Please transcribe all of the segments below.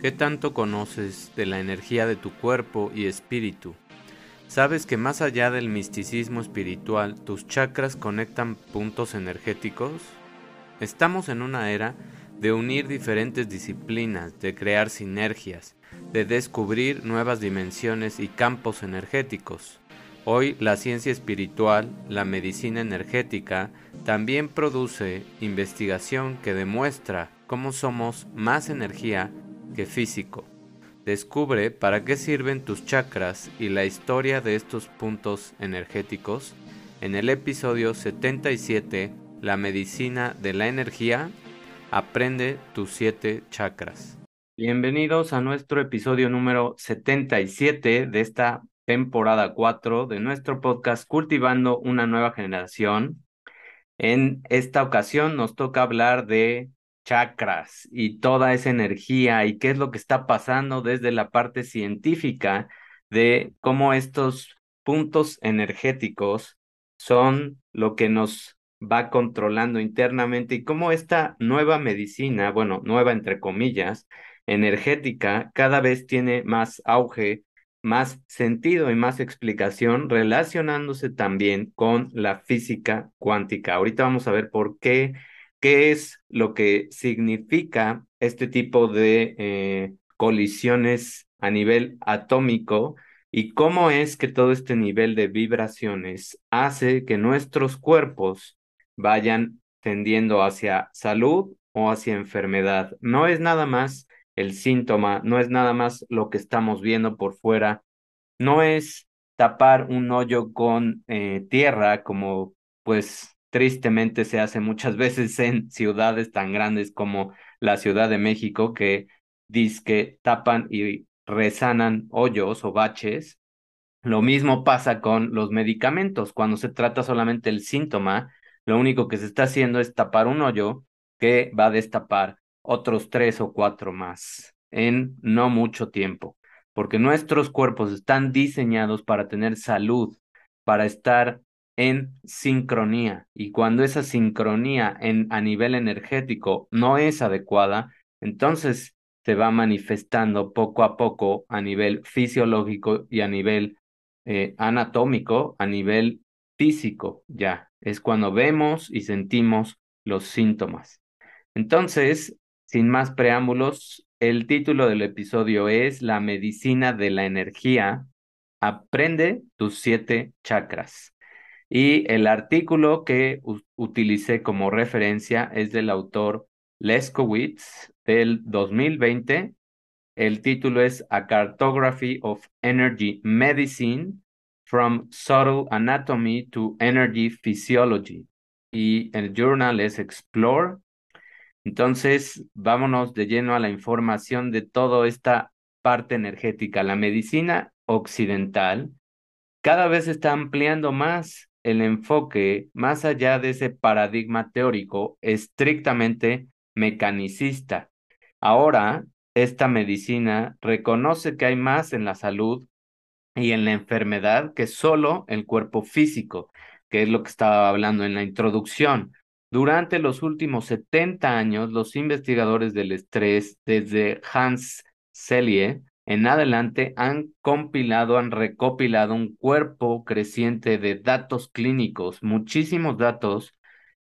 ¿Qué tanto conoces de la energía de tu cuerpo y espíritu? ¿Sabes que más allá del misticismo espiritual, tus chakras conectan puntos energéticos? Estamos en una era de unir diferentes disciplinas, de crear sinergias, de descubrir nuevas dimensiones y campos energéticos. Hoy la ciencia espiritual, la medicina energética, también produce investigación que demuestra cómo somos más energía que físico. Descubre para qué sirven tus chakras y la historia de estos puntos energéticos en el episodio 77, La medicina de la energía, aprende tus siete chakras. Bienvenidos a nuestro episodio número 77 de esta temporada 4 de nuestro podcast Cultivando una nueva generación. En esta ocasión nos toca hablar de chakras y toda esa energía y qué es lo que está pasando desde la parte científica de cómo estos puntos energéticos son lo que nos va controlando internamente y cómo esta nueva medicina, bueno, nueva entre comillas, energética, cada vez tiene más auge, más sentido y más explicación relacionándose también con la física cuántica. Ahorita vamos a ver por qué qué es lo que significa este tipo de eh, colisiones a nivel atómico y cómo es que todo este nivel de vibraciones hace que nuestros cuerpos vayan tendiendo hacia salud o hacia enfermedad. No es nada más el síntoma, no es nada más lo que estamos viendo por fuera, no es tapar un hoyo con eh, tierra como pues tristemente se hace muchas veces en ciudades tan grandes como la Ciudad de México que que tapan y resanan hoyos o baches. Lo mismo pasa con los medicamentos. Cuando se trata solamente el síntoma, lo único que se está haciendo es tapar un hoyo que va a destapar otros tres o cuatro más en no mucho tiempo, porque nuestros cuerpos están diseñados para tener salud, para estar en sincronía y cuando esa sincronía en, a nivel energético no es adecuada, entonces se va manifestando poco a poco a nivel fisiológico y a nivel eh, anatómico, a nivel físico, ya. Es cuando vemos y sentimos los síntomas. Entonces, sin más preámbulos, el título del episodio es La medicina de la energía. Aprende tus siete chakras. Y el artículo que utilicé como referencia es del autor Leskowitz del 2020. El título es A Cartography of Energy Medicine from Subtle Anatomy to Energy Physiology. Y el journal es Explore. Entonces, vámonos de lleno a la información de toda esta parte energética. La medicina occidental cada vez está ampliando más el enfoque más allá de ese paradigma teórico estrictamente mecanicista. Ahora, esta medicina reconoce que hay más en la salud y en la enfermedad que solo el cuerpo físico, que es lo que estaba hablando en la introducción. Durante los últimos 70 años, los investigadores del estrés, desde Hans Selye en adelante han compilado, han recopilado un cuerpo creciente de datos clínicos, muchísimos datos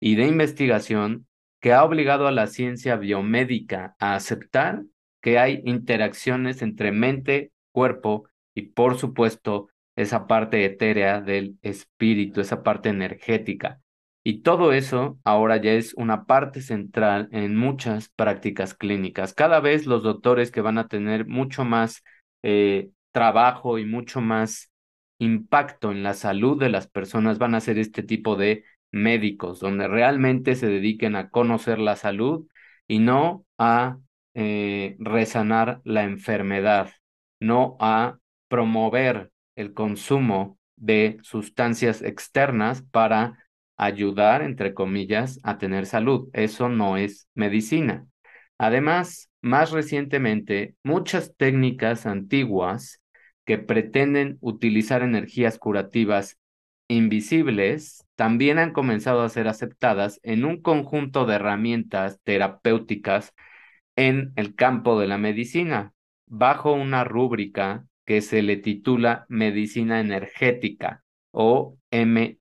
y de investigación que ha obligado a la ciencia biomédica a aceptar que hay interacciones entre mente, cuerpo y por supuesto esa parte etérea del espíritu, esa parte energética. Y todo eso ahora ya es una parte central en muchas prácticas clínicas. Cada vez los doctores que van a tener mucho más eh, trabajo y mucho más impacto en la salud de las personas van a ser este tipo de médicos, donde realmente se dediquen a conocer la salud y no a eh, resanar la enfermedad, no a promover el consumo de sustancias externas para ayudar, entre comillas, a tener salud. Eso no es medicina. Además, más recientemente, muchas técnicas antiguas que pretenden utilizar energías curativas invisibles también han comenzado a ser aceptadas en un conjunto de herramientas terapéuticas en el campo de la medicina, bajo una rúbrica que se le titula Medicina Energética o ME,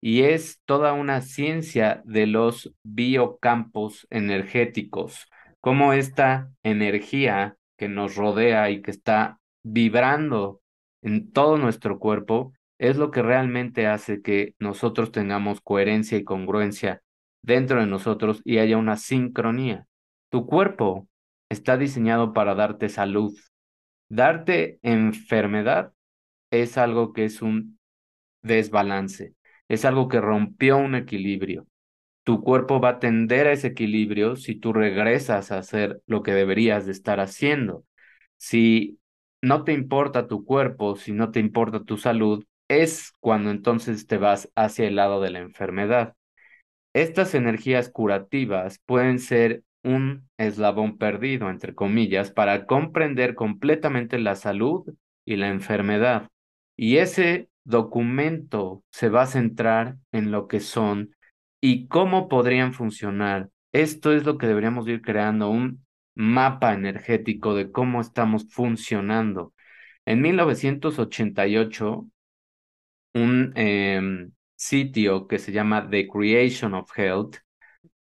y es toda una ciencia de los biocampos energéticos, cómo esta energía que nos rodea y que está vibrando en todo nuestro cuerpo es lo que realmente hace que nosotros tengamos coherencia y congruencia dentro de nosotros y haya una sincronía. Tu cuerpo está diseñado para darte salud. Darte enfermedad es algo que es un desbalance, es algo que rompió un equilibrio. Tu cuerpo va a tender a ese equilibrio si tú regresas a hacer lo que deberías de estar haciendo. Si no te importa tu cuerpo, si no te importa tu salud, es cuando entonces te vas hacia el lado de la enfermedad. Estas energías curativas pueden ser un eslabón perdido, entre comillas, para comprender completamente la salud y la enfermedad. Y ese documento se va a centrar en lo que son y cómo podrían funcionar. Esto es lo que deberíamos ir creando, un mapa energético de cómo estamos funcionando. En 1988, un em, sitio que se llama The Creation of Health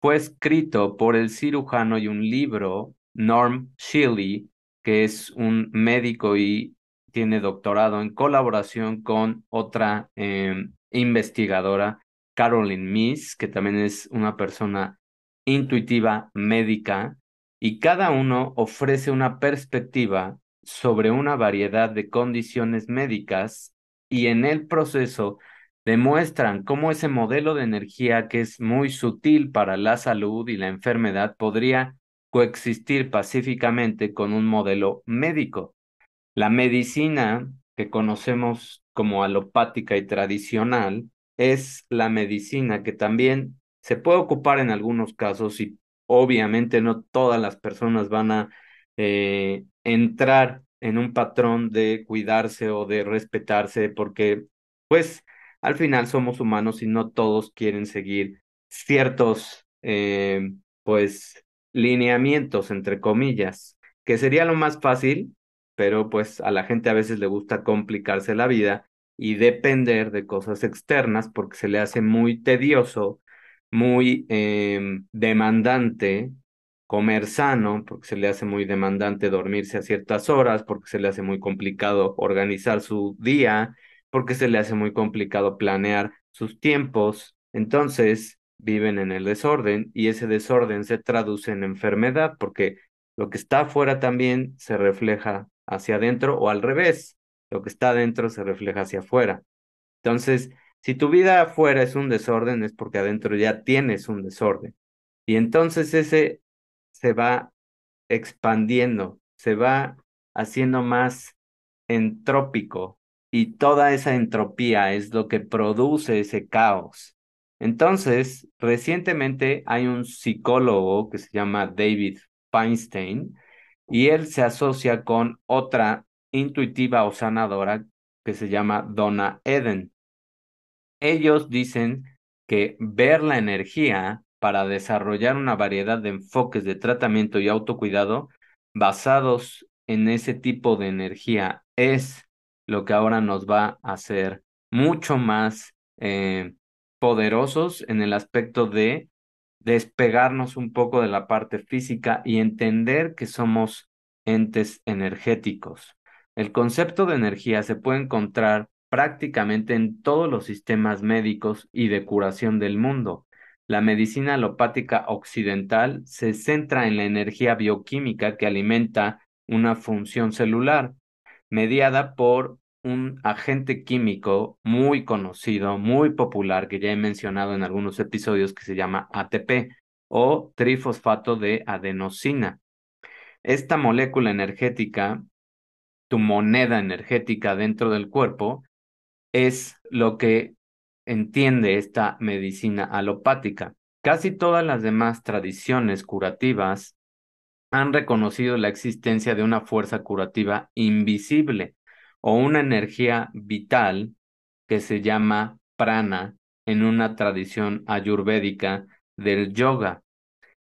fue escrito por el cirujano y un libro, Norm Shilley, que es un médico y tiene doctorado en colaboración con otra em, investigadora, Carolyn Miss, que también es una persona intuitiva médica, y cada uno ofrece una perspectiva sobre una variedad de condiciones médicas y en el proceso demuestran cómo ese modelo de energía que es muy sutil para la salud y la enfermedad podría coexistir pacíficamente con un modelo médico. La medicina que conocemos como alopática y tradicional es la medicina que también se puede ocupar en algunos casos y obviamente no todas las personas van a eh, entrar en un patrón de cuidarse o de respetarse porque pues al final somos humanos y no todos quieren seguir ciertos, eh, pues, lineamientos, entre comillas, que sería lo más fácil, pero pues a la gente a veces le gusta complicarse la vida y depender de cosas externas porque se le hace muy tedioso, muy em, demandante comer sano, porque se le hace muy demandante dormirse a ciertas horas, porque se le hace muy complicado organizar su día, porque se le hace muy complicado planear sus tiempos, entonces viven en el desorden y ese desorden se traduce en enfermedad porque lo que está afuera también se refleja hacia adentro o al revés, lo que está adentro se refleja hacia afuera. Entonces, si tu vida afuera es un desorden es porque adentro ya tienes un desorden y entonces ese se va expandiendo, se va haciendo más entrópico, y toda esa entropía es lo que produce ese caos. Entonces, recientemente hay un psicólogo que se llama David Feinstein y él se asocia con otra intuitiva o sanadora que se llama Donna Eden. Ellos dicen que ver la energía para desarrollar una variedad de enfoques de tratamiento y autocuidado basados en ese tipo de energía es lo que ahora nos va a hacer mucho más eh, poderosos en el aspecto de despegarnos un poco de la parte física y entender que somos entes energéticos. El concepto de energía se puede encontrar prácticamente en todos los sistemas médicos y de curación del mundo. La medicina alopática occidental se centra en la energía bioquímica que alimenta una función celular, mediada por un agente químico muy conocido, muy popular, que ya he mencionado en algunos episodios, que se llama ATP o trifosfato de adenosina. Esta molécula energética, tu moneda energética dentro del cuerpo, es lo que entiende esta medicina alopática. Casi todas las demás tradiciones curativas han reconocido la existencia de una fuerza curativa invisible o una energía vital que se llama prana en una tradición ayurvédica del yoga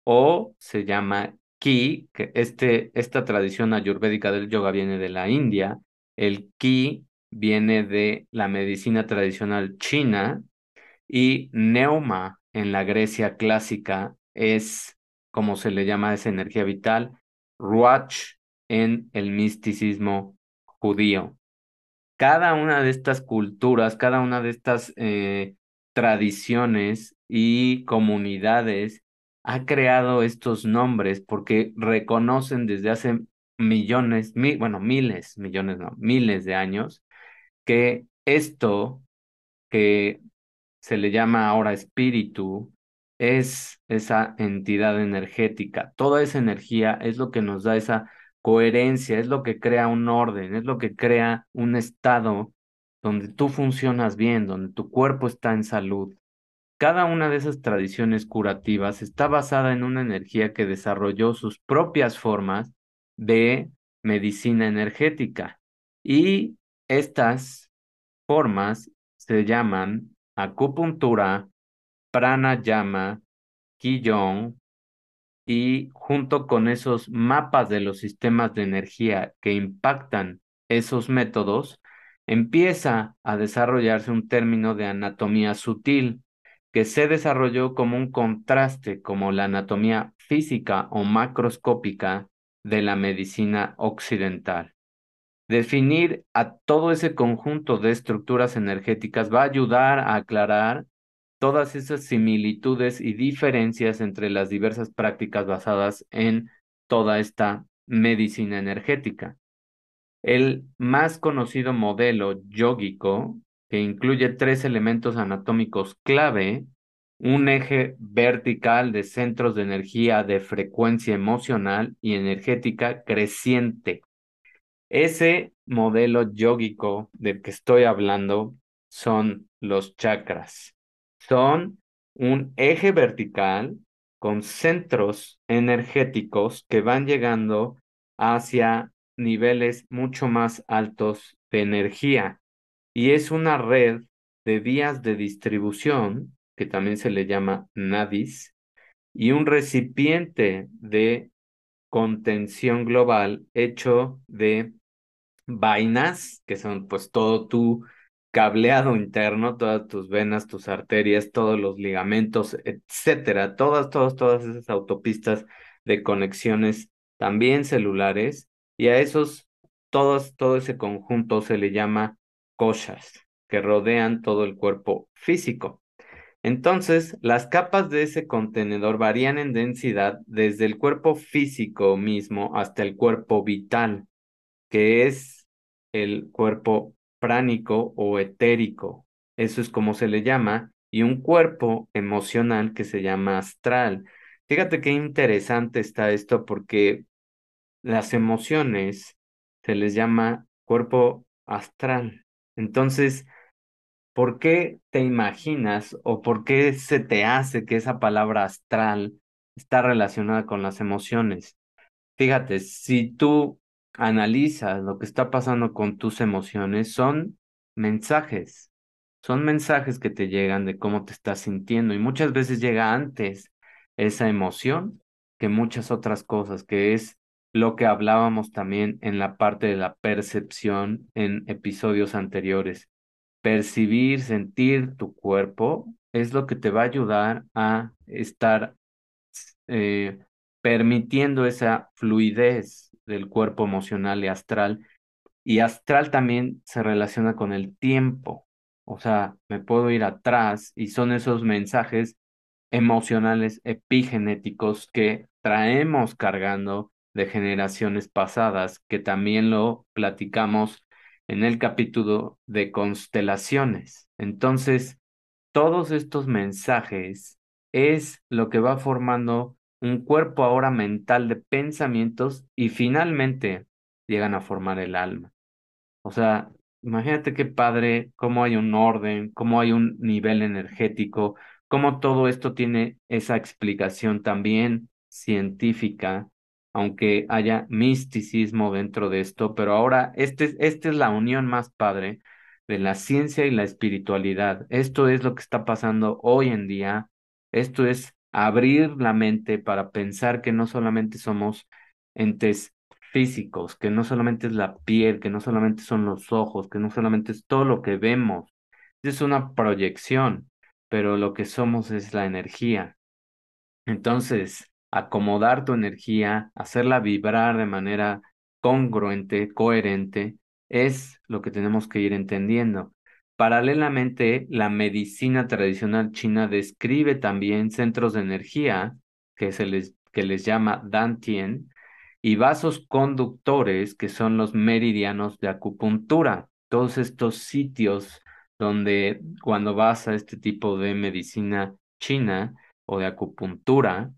o se llama ki, que este, esta tradición ayurvédica del yoga viene de la India, el ki viene de la medicina tradicional china y neuma en la Grecia clásica es, como se le llama esa energía vital, ruach en el misticismo judío. Cada una de estas culturas, cada una de estas eh, tradiciones y comunidades ha creado estos nombres porque reconocen desde hace millones, bueno, miles, millones no, miles de años, que esto que se le llama ahora espíritu es esa entidad energética. Toda esa energía es lo que nos da esa coherencia, es lo que crea un orden, es lo que crea un estado donde tú funcionas bien, donde tu cuerpo está en salud. Cada una de esas tradiciones curativas está basada en una energía que desarrolló sus propias formas de medicina energética. Y estas formas se llaman acupuntura, pranayama, qigong y junto con esos mapas de los sistemas de energía que impactan esos métodos, empieza a desarrollarse un término de anatomía sutil que se desarrolló como un contraste como la anatomía física o macroscópica de la medicina occidental. Definir a todo ese conjunto de estructuras energéticas va a ayudar a aclarar todas esas similitudes y diferencias entre las diversas prácticas basadas en toda esta medicina energética. El más conocido modelo yógico, que incluye tres elementos anatómicos clave, un eje vertical de centros de energía de frecuencia emocional y energética creciente. Ese modelo yógico del que estoy hablando son los chakras son un eje vertical con centros energéticos que van llegando hacia niveles mucho más altos de energía. Y es una red de vías de distribución, que también se le llama nadis, y un recipiente de contención global hecho de vainas, que son pues todo tu cableado interno, todas tus venas, tus arterias, todos los ligamentos, etcétera, todas, todas, todas esas autopistas de conexiones también celulares y a esos, todos, todo ese conjunto se le llama koshas, que rodean todo el cuerpo físico. Entonces, las capas de ese contenedor varían en densidad desde el cuerpo físico mismo hasta el cuerpo vital, que es el cuerpo pránico o etérico, eso es como se le llama, y un cuerpo emocional que se llama astral. Fíjate qué interesante está esto porque las emociones se les llama cuerpo astral. Entonces, ¿por qué te imaginas o por qué se te hace que esa palabra astral está relacionada con las emociones? Fíjate, si tú analizas lo que está pasando con tus emociones, son mensajes, son mensajes que te llegan de cómo te estás sintiendo y muchas veces llega antes esa emoción que muchas otras cosas, que es lo que hablábamos también en la parte de la percepción en episodios anteriores. Percibir, sentir tu cuerpo es lo que te va a ayudar a estar eh, permitiendo esa fluidez del cuerpo emocional y astral. Y astral también se relaciona con el tiempo. O sea, me puedo ir atrás y son esos mensajes emocionales epigenéticos que traemos cargando de generaciones pasadas, que también lo platicamos en el capítulo de constelaciones. Entonces, todos estos mensajes es lo que va formando un cuerpo ahora mental de pensamientos y finalmente llegan a formar el alma. O sea, imagínate qué padre, cómo hay un orden, cómo hay un nivel energético, cómo todo esto tiene esa explicación también científica, aunque haya misticismo dentro de esto, pero ahora este, esta es la unión más padre de la ciencia y la espiritualidad. Esto es lo que está pasando hoy en día, esto es abrir la mente para pensar que no solamente somos entes físicos, que no solamente es la piel, que no solamente son los ojos, que no solamente es todo lo que vemos, es una proyección, pero lo que somos es la energía. Entonces, acomodar tu energía, hacerla vibrar de manera congruente, coherente, es lo que tenemos que ir entendiendo. Paralelamente, la medicina tradicional china describe también centros de energía que se les, que les llama Dantien y vasos conductores que son los meridianos de acupuntura. Todos estos sitios donde cuando vas a este tipo de medicina china o de acupuntura,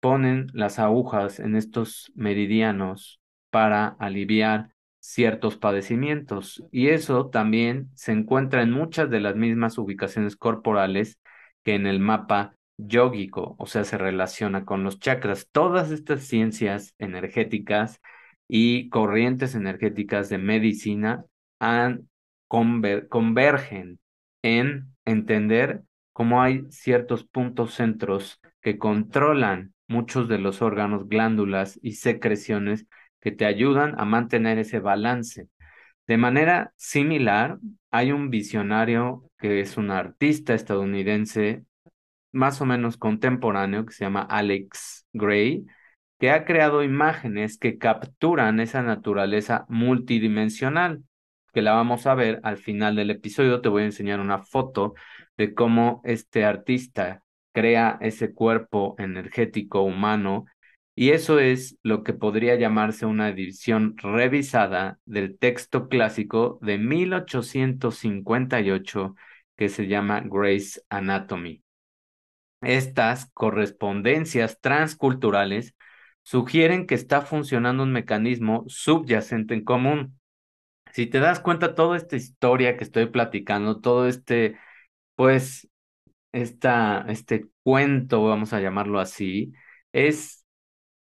ponen las agujas en estos meridianos para aliviar ciertos padecimientos y eso también se encuentra en muchas de las mismas ubicaciones corporales que en el mapa yógico, o sea, se relaciona con los chakras. Todas estas ciencias energéticas y corrientes energéticas de medicina han convergen en entender cómo hay ciertos puntos centros que controlan muchos de los órganos, glándulas y secreciones que te ayudan a mantener ese balance. De manera similar, hay un visionario que es un artista estadounidense más o menos contemporáneo que se llama Alex Gray, que ha creado imágenes que capturan esa naturaleza multidimensional, que la vamos a ver al final del episodio. Te voy a enseñar una foto de cómo este artista crea ese cuerpo energético humano y eso es lo que podría llamarse una edición revisada del texto clásico de 1858 que se llama Grace Anatomy. Estas correspondencias transculturales sugieren que está funcionando un mecanismo subyacente en común. Si te das cuenta, toda esta historia que estoy platicando, todo este, pues, esta, este cuento, vamos a llamarlo así, es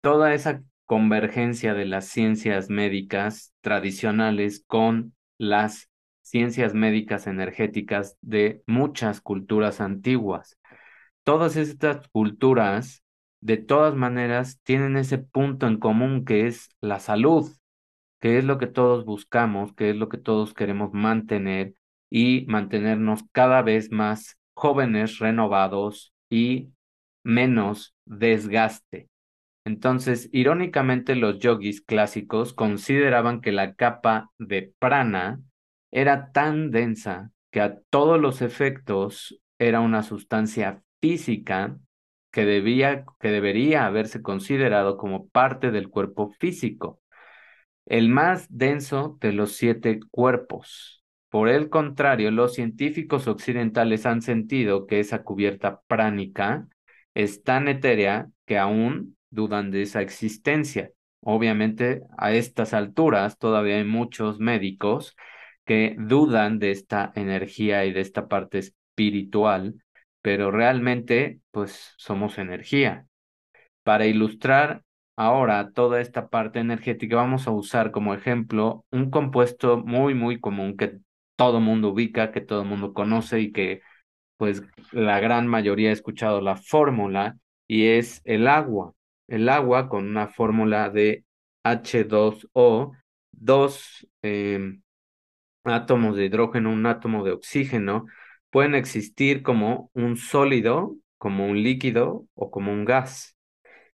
toda esa convergencia de las ciencias médicas tradicionales con las ciencias médicas energéticas de muchas culturas antiguas. Todas estas culturas, de todas maneras, tienen ese punto en común que es la salud, que es lo que todos buscamos, que es lo que todos queremos mantener y mantenernos cada vez más jóvenes, renovados y menos desgaste. Entonces, irónicamente, los yogis clásicos consideraban que la capa de prana era tan densa que a todos los efectos era una sustancia física que, debía, que debería haberse considerado como parte del cuerpo físico, el más denso de los siete cuerpos. Por el contrario, los científicos occidentales han sentido que esa cubierta pránica es tan etérea que aún dudan de esa existencia. Obviamente, a estas alturas todavía hay muchos médicos que dudan de esta energía y de esta parte espiritual, pero realmente, pues somos energía. Para ilustrar ahora toda esta parte energética, vamos a usar como ejemplo un compuesto muy, muy común que todo mundo ubica, que todo mundo conoce y que pues la gran mayoría ha escuchado la fórmula y es el agua el agua con una fórmula de H2O, dos em, átomos de hidrógeno, un átomo de oxígeno, pueden existir como un sólido, como un líquido o como un gas,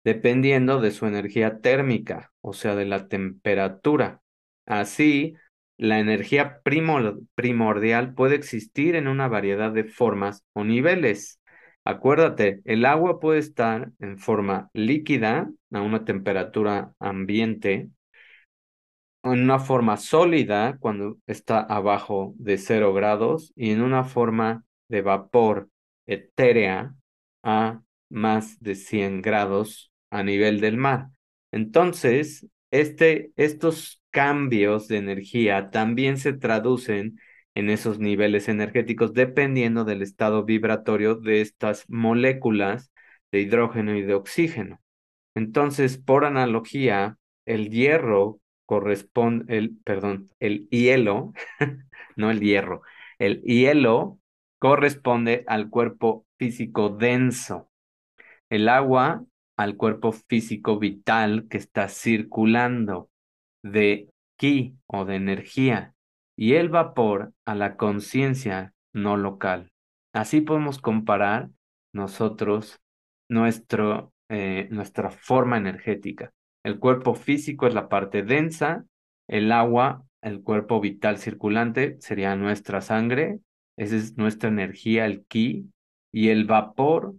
dependiendo de su energía térmica, o sea, de la temperatura. Así, la energía primordial puede existir en una variedad de formas o niveles. Acuérdate, el agua puede estar en forma líquida a una temperatura ambiente, en una forma sólida cuando está abajo de cero grados y en una forma de vapor etérea a más de 100 grados a nivel del mar. Entonces, este, estos cambios de energía también se traducen en esos niveles energéticos dependiendo del estado vibratorio de estas moléculas de hidrógeno y de oxígeno. Entonces, por analogía, el hierro corresponde, el, perdón, el hielo, no el hierro, el hielo corresponde al cuerpo físico denso, el agua al cuerpo físico vital que está circulando de ki o de energía y el vapor a la conciencia no local. Así podemos comparar nosotros nuestro, eh, nuestra forma energética. El cuerpo físico es la parte densa, el agua, el cuerpo vital circulante sería nuestra sangre, esa es nuestra energía, el ki, y el vapor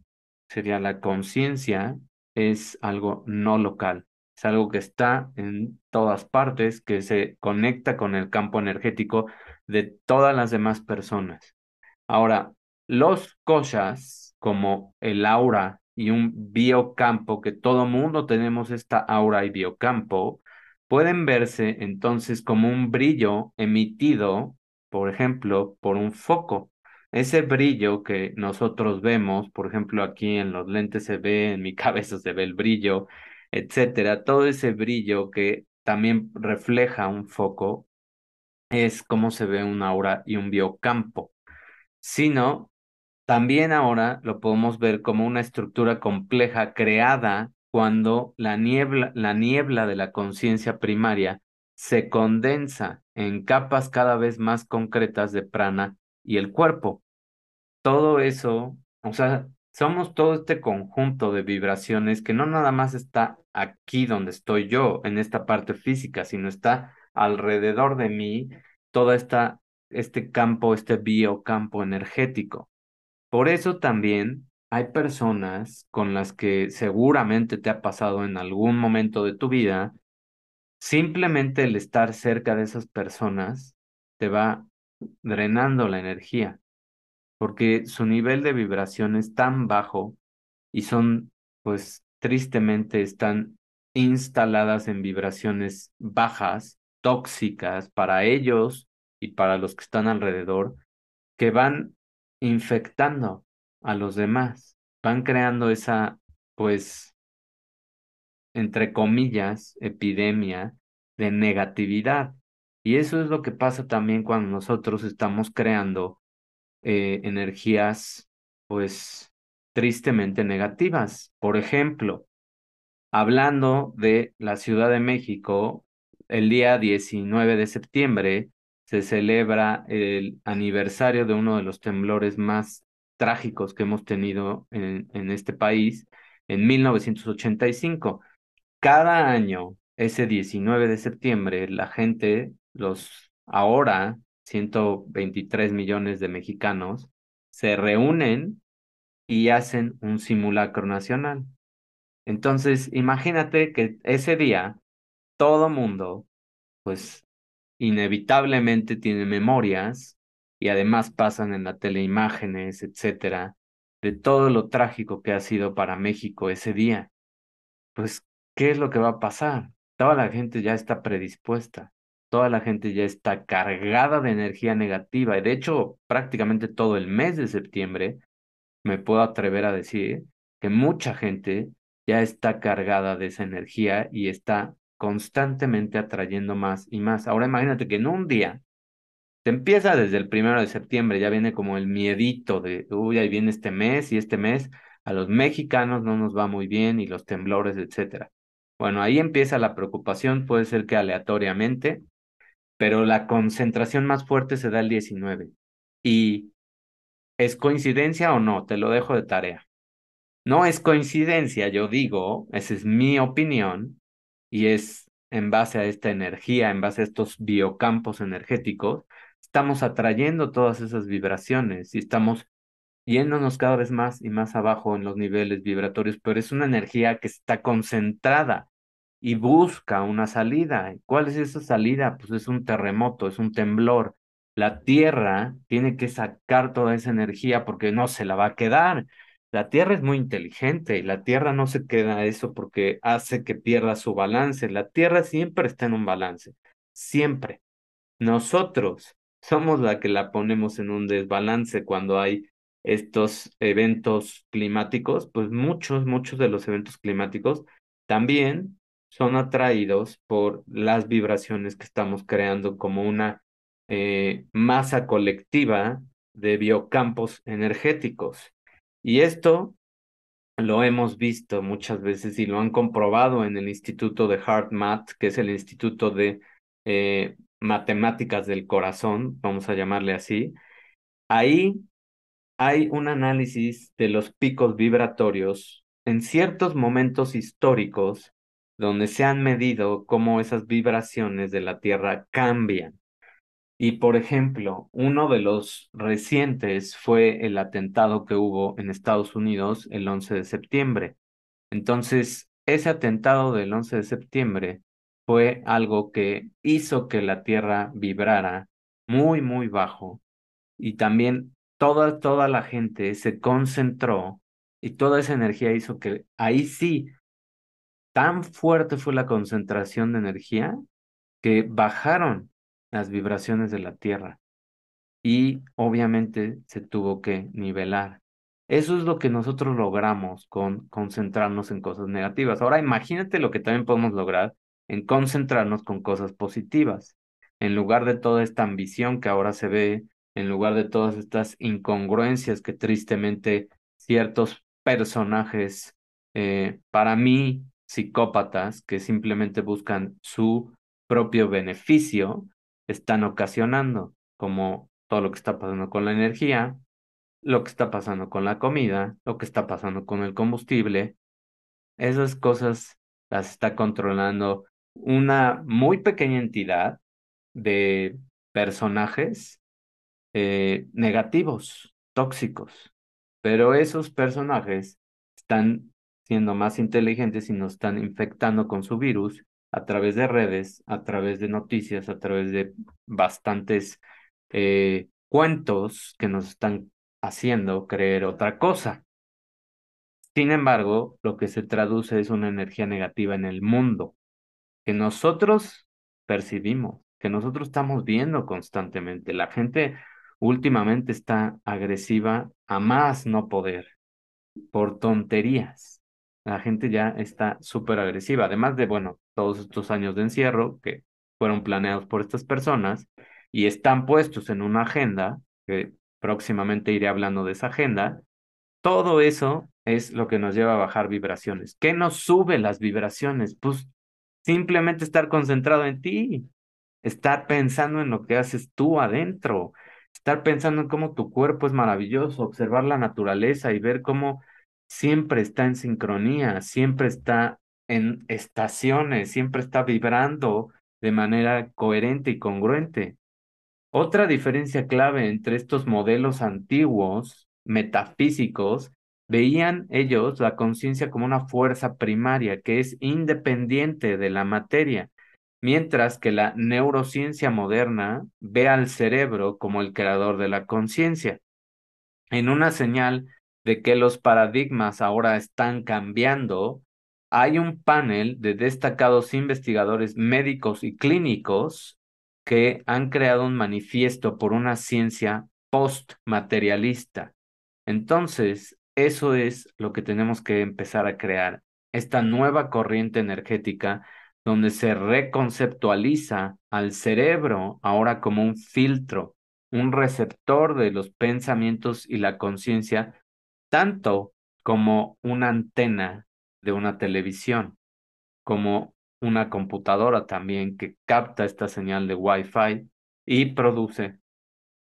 sería la conciencia, es algo no local, es algo que está en todas partes, que se conecta con el campo energético de todas las demás personas. Ahora, los koshas, como el aura y un biocampo, que todo mundo tenemos esta aura y biocampo, pueden verse entonces como un brillo emitido, por ejemplo, por un foco. Ese brillo que nosotros vemos, por ejemplo, aquí en los lentes se ve, en mi cabeza se ve el brillo, etcétera, todo ese brillo que también refleja un foco es como se ve un aura y un biocampo. Sino, también ahora lo podemos ver como una estructura compleja creada cuando la niebla, la niebla de la conciencia primaria se condensa en capas cada vez más concretas de prana y el cuerpo. Todo eso, o sea, somos todo este conjunto de vibraciones que no nada más está aquí donde estoy yo, en esta parte física, sino está alrededor de mí, todo esta, este campo, este biocampo energético. Por eso también hay personas con las que seguramente te ha pasado en algún momento de tu vida, simplemente el estar cerca de esas personas te va drenando la energía, porque su nivel de vibración es tan bajo y son, pues tristemente, están instaladas en vibraciones bajas, tóxicas para ellos y para los que están alrededor, que van infectando a los demás. Van creando esa, pues, entre comillas, epidemia de negatividad. Y eso es lo que pasa también cuando nosotros estamos creando eh, energías, pues, tristemente negativas. Por ejemplo, hablando de la Ciudad de México, el día 19 de septiembre se celebra el aniversario de uno de los temblores más trágicos que hemos tenido en, en este país en 1985. Cada año, ese 19 de septiembre, la gente, los ahora 123 millones de mexicanos, se reúnen y hacen un simulacro nacional. Entonces, imagínate que ese día todo mundo, pues inevitablemente tiene memorias y además pasan en la tele imágenes, etcétera, de todo lo trágico que ha sido para México ese día. Pues, ¿qué es lo que va a pasar? Toda la gente ya está predispuesta, toda la gente ya está cargada de energía negativa y de hecho prácticamente todo el mes de septiembre me puedo atrever a decir que mucha gente ya está cargada de esa energía y está constantemente atrayendo más y más. Ahora imagínate que en un día te empieza desde el primero de septiembre, ya viene como el miedito de, uy, ahí viene este mes y este mes a los mexicanos no nos va muy bien y los temblores, etcétera. Bueno, ahí empieza la preocupación, puede ser que aleatoriamente, pero la concentración más fuerte se da el 19. ¿Y es coincidencia o no? Te lo dejo de tarea. No es coincidencia, yo digo, esa es mi opinión, y es en base a esta energía, en base a estos biocampos energéticos, estamos atrayendo todas esas vibraciones y estamos yéndonos cada vez más y más abajo en los niveles vibratorios, pero es una energía que está concentrada y busca una salida. ¿Cuál es esa salida? Pues es un terremoto, es un temblor. La Tierra tiene que sacar toda esa energía porque no se la va a quedar. La Tierra es muy inteligente y la Tierra no se queda eso porque hace que pierda su balance. La Tierra siempre está en un balance, siempre. Nosotros somos la que la ponemos en un desbalance cuando hay estos eventos climáticos, pues muchos, muchos de los eventos climáticos también son atraídos por las vibraciones que estamos creando como una eh, masa colectiva de biocampos energéticos. Y esto lo hemos visto muchas veces y lo han comprobado en el Instituto de HeartMath, que es el Instituto de eh, Matemáticas del Corazón, vamos a llamarle así. Ahí hay un análisis de los picos vibratorios en ciertos momentos históricos donde se han medido cómo esas vibraciones de la Tierra cambian. Y por ejemplo, uno de los recientes fue el atentado que hubo en Estados Unidos el 11 de septiembre. Entonces, ese atentado del 11 de septiembre fue algo que hizo que la Tierra vibrara muy, muy bajo y también toda, toda la gente se concentró y toda esa energía hizo que ahí sí, tan fuerte fue la concentración de energía que bajaron las vibraciones de la Tierra y obviamente se tuvo que nivelar. Eso es lo que nosotros logramos con concentrarnos en cosas negativas. Ahora imagínate lo que también podemos lograr en concentrarnos con cosas positivas. En lugar de toda esta ambición que ahora se ve, en lugar de todas estas incongruencias que tristemente ciertos personajes, eh, para mí, psicópatas, que simplemente buscan su propio beneficio, están ocasionando, como todo lo que está pasando con la energía, lo que está pasando con la comida, lo que está pasando con el combustible. Esas cosas las está controlando una muy pequeña entidad de personajes eh, negativos, tóxicos. Pero esos personajes están siendo más inteligentes y nos están infectando con su virus a través de redes, a través de noticias, a través de bastantes eh, cuentos que nos están haciendo creer otra cosa. Sin embargo, lo que se traduce es una energía negativa en el mundo que nosotros percibimos, que nosotros estamos viendo constantemente. La gente últimamente está agresiva a más no poder por tonterías. La gente ya está súper agresiva, además de, bueno, todos estos años de encierro que fueron planeados por estas personas y están puestos en una agenda, que próximamente iré hablando de esa agenda, todo eso es lo que nos lleva a bajar vibraciones. ¿Qué nos sube las vibraciones? Pues simplemente estar concentrado en ti, estar pensando en lo que haces tú adentro, estar pensando en cómo tu cuerpo es maravilloso, observar la naturaleza y ver cómo siempre está en sincronía, siempre está en estaciones, siempre está vibrando de manera coherente y congruente. Otra diferencia clave entre estos modelos antiguos, metafísicos, veían ellos la conciencia como una fuerza primaria que es independiente de la materia, mientras que la neurociencia moderna ve al cerebro como el creador de la conciencia. En una señal de que los paradigmas ahora están cambiando, hay un panel de destacados investigadores médicos y clínicos que han creado un manifiesto por una ciencia postmaterialista. Entonces, eso es lo que tenemos que empezar a crear, esta nueva corriente energética donde se reconceptualiza al cerebro ahora como un filtro, un receptor de los pensamientos y la conciencia, tanto como una antena de una televisión, como una computadora también que capta esta señal de Wi-Fi y produce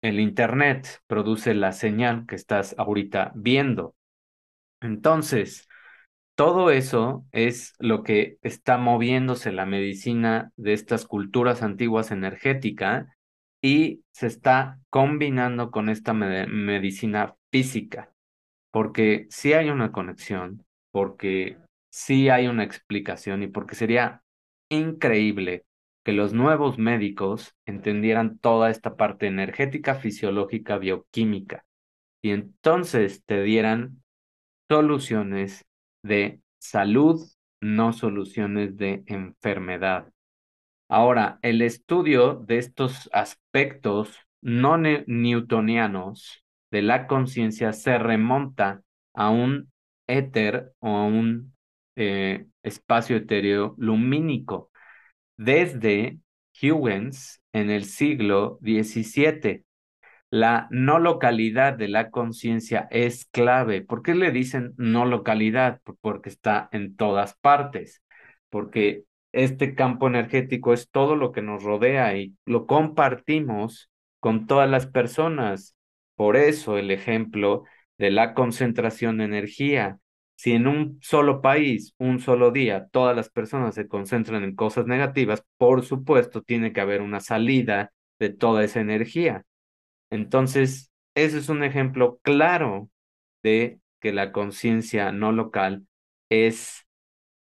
el Internet, produce la señal que estás ahorita viendo. Entonces, todo eso es lo que está moviéndose la medicina de estas culturas antiguas energética y se está combinando con esta medicina física, porque sí hay una conexión, porque sí hay una explicación y porque sería increíble que los nuevos médicos entendieran toda esta parte energética, fisiológica, bioquímica y entonces te dieran soluciones de salud, no soluciones de enfermedad. Ahora, el estudio de estos aspectos no newtonianos de la conciencia se remonta a un éter o a un eh, espacio etéreo lumínico desde Huygens en el siglo XVII. La no localidad de la conciencia es clave. ¿Por qué le dicen no localidad? Porque está en todas partes, porque este campo energético es todo lo que nos rodea y lo compartimos con todas las personas. Por eso el ejemplo de la concentración de energía. Si en un solo país, un solo día, todas las personas se concentran en cosas negativas, por supuesto tiene que haber una salida de toda esa energía. Entonces, ese es un ejemplo claro de que la conciencia no local es,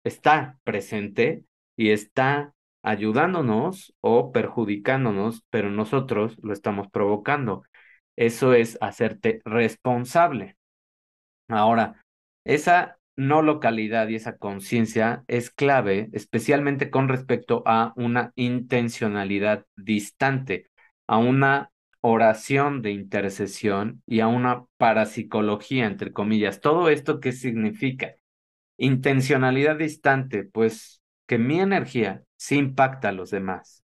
está presente y está ayudándonos o perjudicándonos, pero nosotros lo estamos provocando. Eso es hacerte responsable. Ahora, esa no localidad y esa conciencia es clave, especialmente con respecto a una intencionalidad distante, a una oración de intercesión y a una parapsicología, entre comillas. Todo esto, ¿qué significa? Intencionalidad distante, pues que mi energía sí impacta a los demás.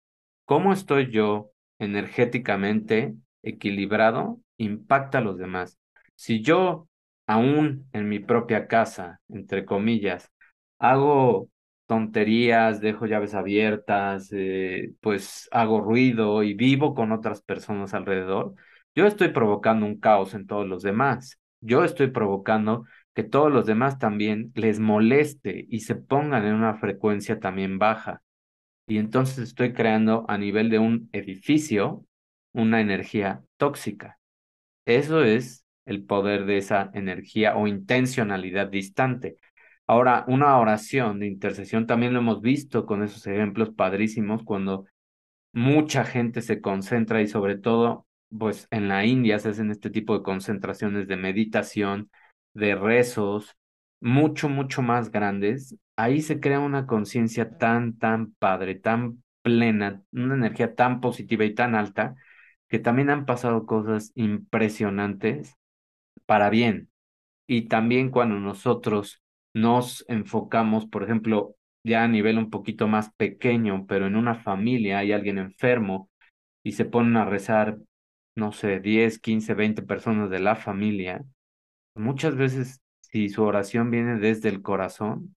¿Cómo estoy yo energéticamente equilibrado? Impacta a los demás. Si yo, aún en mi propia casa, entre comillas, hago tonterías, dejo llaves abiertas, eh, pues hago ruido y vivo con otras personas alrededor, yo estoy provocando un caos en todos los demás. Yo estoy provocando que todos los demás también les moleste y se pongan en una frecuencia también baja. Y entonces estoy creando a nivel de un edificio una energía tóxica. Eso es el poder de esa energía o intencionalidad distante. Ahora, una oración de intercesión también lo hemos visto con esos ejemplos padrísimos cuando mucha gente se concentra y sobre todo, pues en la India se hacen este tipo de concentraciones de meditación, de rezos, mucho, mucho más grandes. Ahí se crea una conciencia tan, tan padre, tan plena, una energía tan positiva y tan alta, que también han pasado cosas impresionantes para bien. Y también cuando nosotros nos enfocamos, por ejemplo, ya a nivel un poquito más pequeño, pero en una familia hay alguien enfermo y se ponen a rezar, no sé, 10, 15, 20 personas de la familia, muchas veces si su oración viene desde el corazón,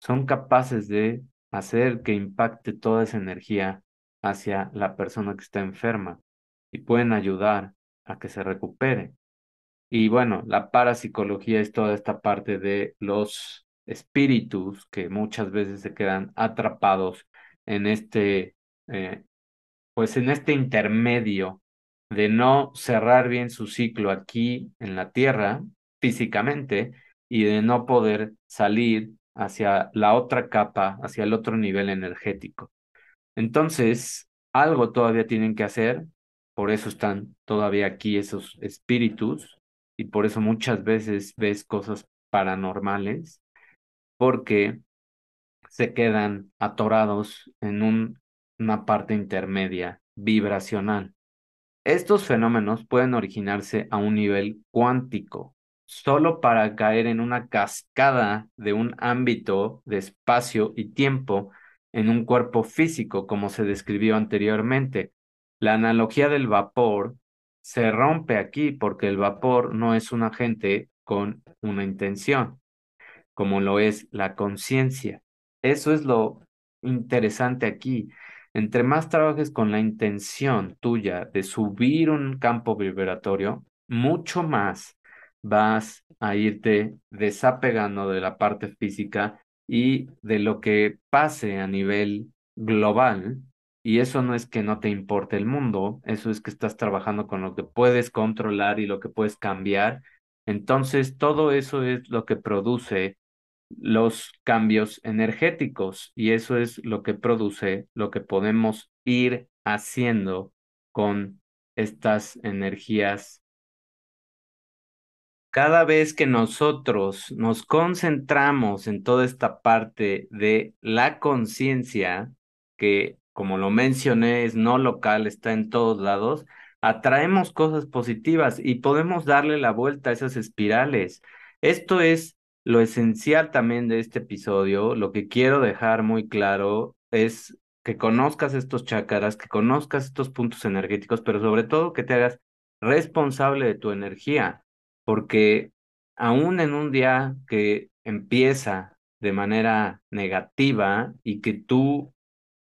son capaces de hacer que impacte toda esa energía hacia la persona que está enferma y pueden ayudar a que se recupere. Y bueno, la parapsicología es toda esta parte de los espíritus que muchas veces se quedan atrapados en este, eh, pues en este intermedio de no cerrar bien su ciclo aquí en la Tierra físicamente y de no poder salir hacia la otra capa, hacia el otro nivel energético. Entonces, algo todavía tienen que hacer, por eso están todavía aquí esos espíritus y por eso muchas veces ves cosas paranormales, porque se quedan atorados en un, una parte intermedia vibracional. Estos fenómenos pueden originarse a un nivel cuántico, solo para caer en una cascada de un ámbito de espacio y tiempo en un cuerpo físico, como se describió anteriormente. La analogía del vapor se rompe aquí porque el vapor no es un agente con una intención, como lo es la conciencia. Eso es lo interesante aquí. Entre más trabajes con la intención tuya de subir un campo vibratorio, mucho más vas a irte desapegando de la parte física y de lo que pase a nivel global y eso no es que no te importe el mundo, eso es que estás trabajando con lo que puedes controlar y lo que puedes cambiar. Entonces, todo eso es lo que produce los cambios energéticos y eso es lo que produce lo que podemos ir haciendo con estas energías. Cada vez que nosotros nos concentramos en toda esta parte de la conciencia, que como lo mencioné, es no local, está en todos lados, atraemos cosas positivas y podemos darle la vuelta a esas espirales. Esto es lo esencial también de este episodio. Lo que quiero dejar muy claro es que conozcas estos chakras, que conozcas estos puntos energéticos, pero sobre todo que te hagas responsable de tu energía, porque aún en un día que empieza de manera negativa y que tú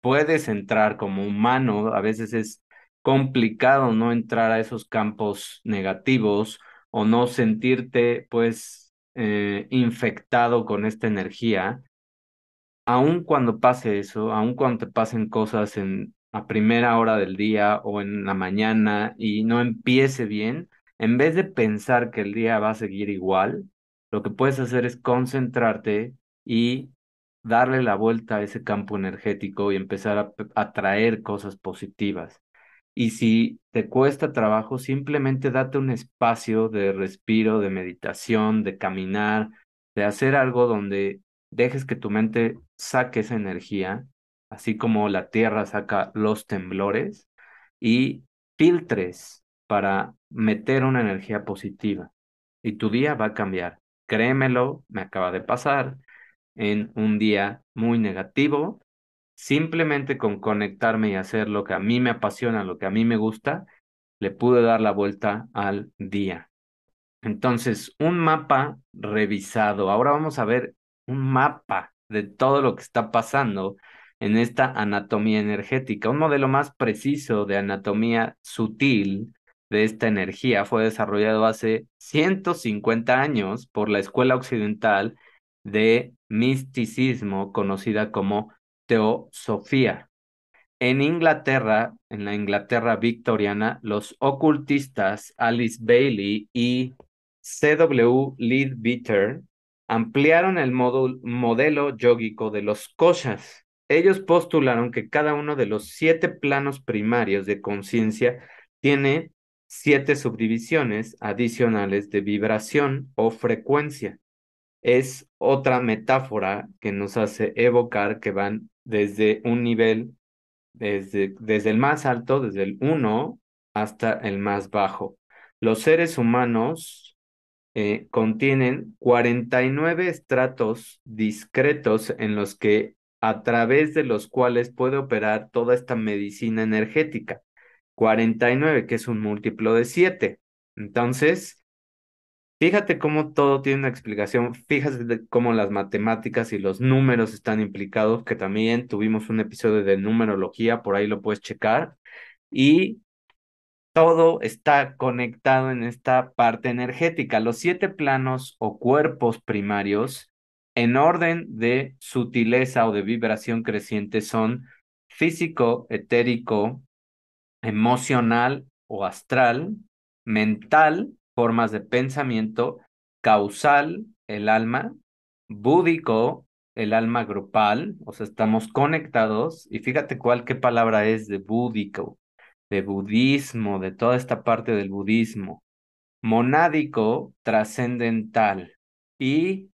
puedes entrar como humano, a veces es complicado no entrar a esos campos negativos o no sentirte pues eh, infectado con esta energía, aun cuando pase eso, aun cuando te pasen cosas en a primera hora del día o en la mañana y no empiece bien, en vez de pensar que el día va a seguir igual, lo que puedes hacer es concentrarte y darle la vuelta a ese campo energético y empezar a atraer cosas positivas. Y si te cuesta trabajo, simplemente date un espacio de respiro, de meditación, de caminar, de hacer algo donde dejes que tu mente saque esa energía, así como la tierra saca los temblores, y filtres para meter una energía positiva. Y tu día va a cambiar. Créemelo, me acaba de pasar en un día muy negativo, simplemente con conectarme y hacer lo que a mí me apasiona, lo que a mí me gusta, le pude dar la vuelta al día. Entonces, un mapa revisado. Ahora vamos a ver un mapa de todo lo que está pasando en esta anatomía energética. Un modelo más preciso de anatomía sutil de esta energía fue desarrollado hace 150 años por la Escuela Occidental de Misticismo, conocida como Teosofía. En Inglaterra, en la Inglaterra victoriana, los ocultistas Alice Bailey y C.W. Leadbeater ampliaron el modelo yógico de los koshas. Ellos postularon que cada uno de los siete planos primarios de conciencia tiene siete subdivisiones adicionales de vibración o frecuencia. Es otra metáfora que nos hace evocar que van desde un nivel, desde, desde el más alto, desde el 1 hasta el más bajo. Los seres humanos eh, contienen 49 estratos discretos en los que a través de los cuales puede operar toda esta medicina energética. 49, que es un múltiplo de 7. Entonces, fíjate cómo todo tiene una explicación, fíjate cómo las matemáticas y los números están implicados, que también tuvimos un episodio de numerología, por ahí lo puedes checar. Y todo está conectado en esta parte energética. Los siete planos o cuerpos primarios, en orden de sutileza o de vibración creciente, son físico, etérico, emocional o astral, mental, formas de pensamiento, causal, el alma, búdico, el alma grupal, o sea, estamos conectados, y fíjate cuál, qué palabra es de búdico, de budismo, de toda esta parte del budismo, monádico trascendental y